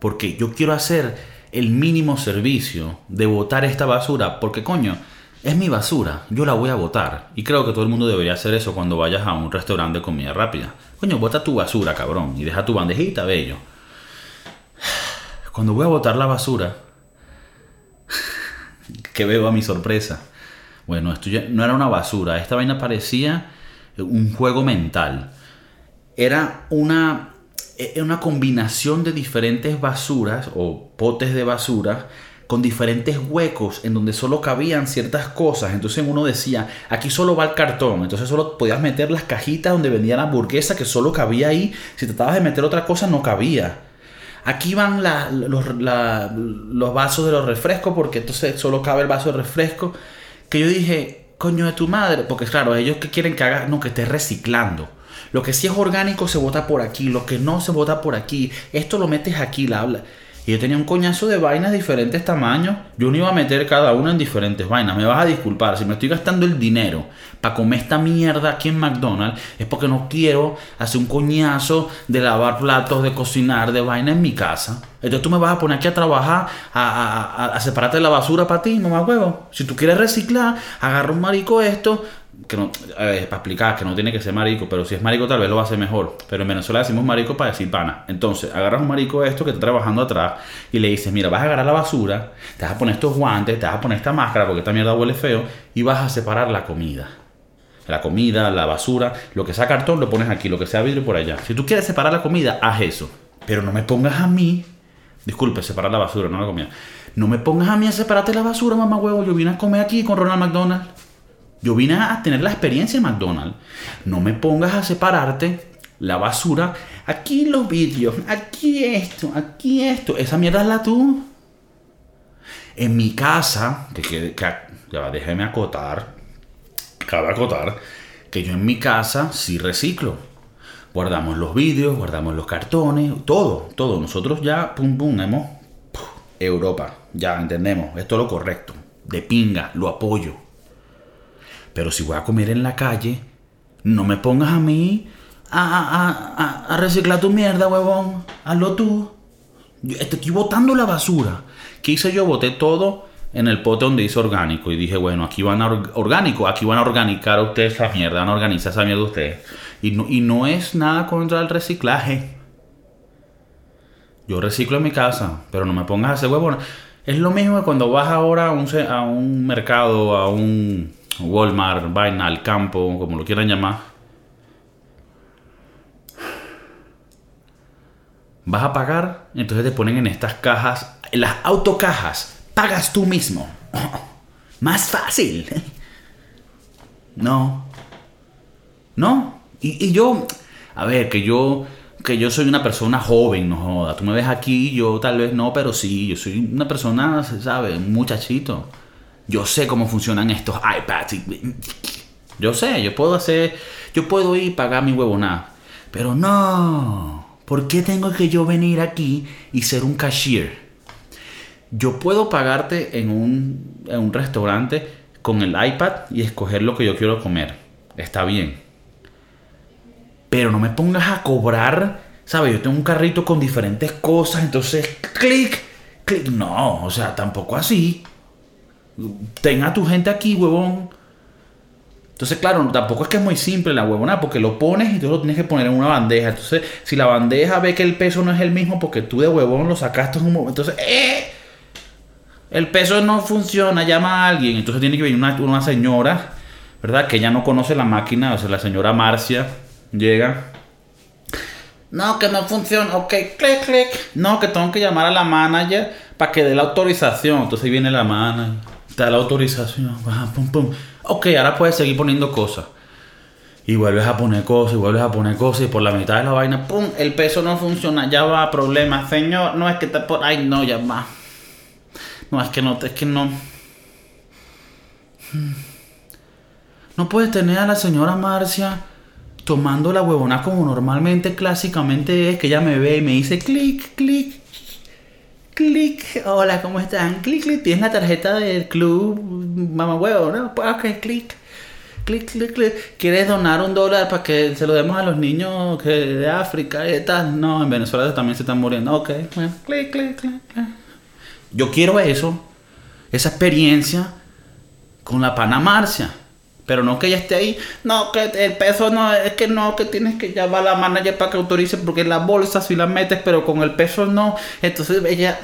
porque yo quiero hacer el mínimo servicio de votar esta basura. Porque coño, es mi basura, yo la voy a votar. Y creo que todo el mundo debería hacer eso cuando vayas a un restaurante de comida rápida. Coño, vota tu basura, cabrón. Y deja tu bandejita, bello. Cuando voy a votar la basura, que veo a mi sorpresa. Bueno, esto ya no era una basura, esta vaina parecía un juego mental. Era una, era una combinación de diferentes basuras o potes de basura con diferentes huecos en donde solo cabían ciertas cosas. Entonces uno decía, aquí solo va el cartón. Entonces solo podías meter las cajitas donde vendía la hamburguesa que solo cabía ahí. Si tratabas de meter otra cosa no cabía. Aquí van los, los vasos de los refrescos porque entonces solo cabe el vaso de refresco. Que yo dije, coño de tu madre. Porque claro, ellos que quieren que haga, no, que esté reciclando. Lo que sí es orgánico se bota por aquí, lo que no se bota por aquí. Esto lo metes aquí, la habla. Y yo tenía un coñazo de vainas de diferentes tamaños. Yo no iba a meter cada una en diferentes vainas. Me vas a disculpar. Si me estoy gastando el dinero para comer esta mierda aquí en McDonald's, es porque no quiero hacer un coñazo de lavar platos, de cocinar, de vaina en mi casa. Entonces tú me vas a poner aquí a trabajar, a, a separarte de la basura para ti, mamá huevo. Si tú quieres reciclar, agarra un marico esto, que no, para explicar que no tiene que ser marico, pero si es marico tal vez lo hacer mejor. Pero en Venezuela decimos marico para decir pana. Entonces, agarras un marico esto que está trabajando atrás y le dices, mira, vas a agarrar la basura, te vas a poner estos guantes, te vas a poner esta máscara porque esta mierda huele feo y vas a separar la comida. La comida, la basura, lo que sea cartón lo pones aquí, lo que sea vidrio por allá. Si tú quieres separar la comida, haz eso. Pero no me pongas a mí, disculpe, separar la basura, no la comida. No me pongas a mí a separarte la basura, mamá huevo. Yo vine a comer aquí con Ronald McDonald. Yo vine a tener la experiencia de McDonald's. No me pongas a separarte la basura. Aquí los vídeos, aquí esto, aquí esto. Esa mierda es la tú. En mi casa, que, déjeme acotar, cabe acotar, que yo en mi casa sí reciclo. Guardamos los vídeos, guardamos los cartones, todo, todo. Nosotros ya, pum, pum, hemos... Europa, ya entendemos, esto es lo correcto. De pinga, lo apoyo. Pero si voy a comer en la calle, no me pongas a mí a, reciclar tu mierda, huevón. Hazlo tú. Yo estoy botando la basura. ¿Qué hice yo? Boté todo en el pote donde dice orgánico. Y dije, bueno, aquí van a orgánico, aquí van a organicar ustedes esa mierda, van a organizar esa mierda ustedes. Y no, y no es nada contra el reciclaje. Yo reciclo en mi casa, pero no me pongas a hacer huevón. Es lo mismo que cuando vas ahora a un, a un mercado, a un Walmart, vaina, al campo, como lo quieran llamar. Vas a pagar, entonces te ponen en estas cajas, en las autocajas, pagas tú mismo. Más fácil. No. No. Y, y, yo, a ver, que yo, que yo soy una persona joven, no joda. Tú me ves aquí, yo tal vez no, pero sí, yo soy una persona, ¿sabes? Un muchachito. Yo sé cómo funcionan estos iPads. Yo sé, yo puedo hacer, yo puedo ir y pagar mi huevonada. Pero no, ¿por qué tengo que yo venir aquí y ser un cashier? Yo puedo pagarte en un, en un restaurante con el iPad y escoger lo que yo quiero comer. Está bien. Pero no me pongas a cobrar, ¿sabes? Yo tengo un carrito con diferentes cosas, entonces clic, clic. No, o sea, tampoco así. Ten a tu gente aquí, huevón. Entonces, claro, tampoco es que es muy simple la huevona, porque lo pones y tú lo tienes que poner en una bandeja. Entonces, si la bandeja ve que el peso no es el mismo porque tú de huevón lo sacaste en un momento, entonces, ¡eh! El peso no funciona, llama a alguien. Entonces tiene que venir una, una señora, ¿verdad? Que ya no conoce la máquina, o sea, la señora Marcia llega. No, que no funciona. Ok, clic, clic. No, que tengo que llamar a la manager para que dé la autorización. Entonces viene la manager da la autorización, pum, pum. Ok, ahora puedes seguir poniendo cosas. Y vuelves a poner cosas, y vuelves a poner cosas, y por la mitad de la vaina, pum, el peso no funciona, ya va, problema. Señor, no es que te por. Ay, no, ya va. No, es que no, es que no. No puedes tener a la señora Marcia tomando la huevona como normalmente, clásicamente es, que ella me ve y me dice clic, clic, clic, hola, ¿cómo están? Clic, clic, tienes la tarjeta del club, mamá huevo, ¿no? Pues, ok, clic, clic, clic, clic. ¿Quieres donar un dólar para que se lo demos a los niños que de África y tal? No, en Venezuela también se están muriendo. Ok, bueno, clic, clic, clic. Yo quiero eso, esa experiencia con la pana Marcia. Pero no que ella esté ahí. No, que el peso no, es que no, que tienes que llamar a la manager para que autorice, porque la bolsa si la metes, pero con el peso no. Entonces ella.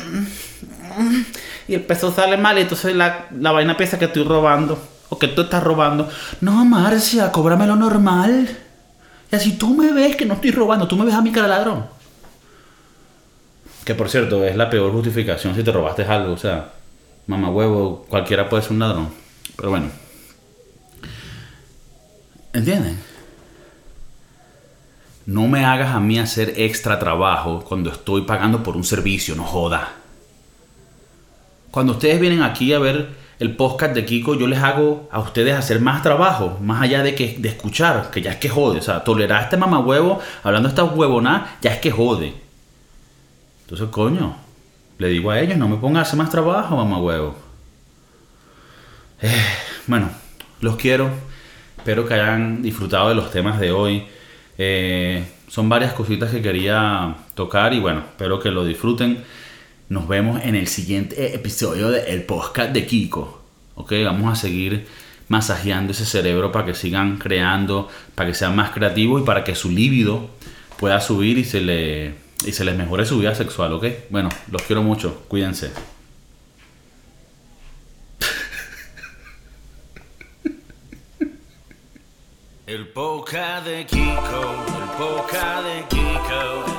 Y el peso sale mal, y entonces la, la vaina piensa que estoy robando. ¿O que tú estás robando? No, Marcia, cóbrame lo normal. Y así tú me ves que no estoy robando, tú me ves a mi cara ladrón. Que por cierto, es la peor justificación si te robaste algo. O sea, mamá huevo, cualquiera puede ser un ladrón. Pero bueno. ¿Entienden? No me hagas a mí hacer extra trabajo cuando estoy pagando por un servicio, no joda. Cuando ustedes vienen aquí a ver el podcast de Kiko, yo les hago a ustedes hacer más trabajo, más allá de que de escuchar, que ya es que jode. O sea, tolerar a este mamahuevo hablando esta huevona, ya es que jode. Entonces, coño, le digo a ellos, no me pongan a hacer más trabajo, mamahuevo. Eh, bueno, los quiero. Espero que hayan disfrutado de los temas de hoy. Eh, son varias cositas que quería tocar y bueno, espero que lo disfruten. Nos vemos en el siguiente episodio del podcast de Kiko. Ok, vamos a seguir masajeando ese cerebro para que sigan creando, para que sean más creativos y para que su líbido pueda subir y se, le, y se les mejore su vida sexual. Ok, bueno, los quiero mucho. Cuídense. El poca de Kiko, el poca de Kiko,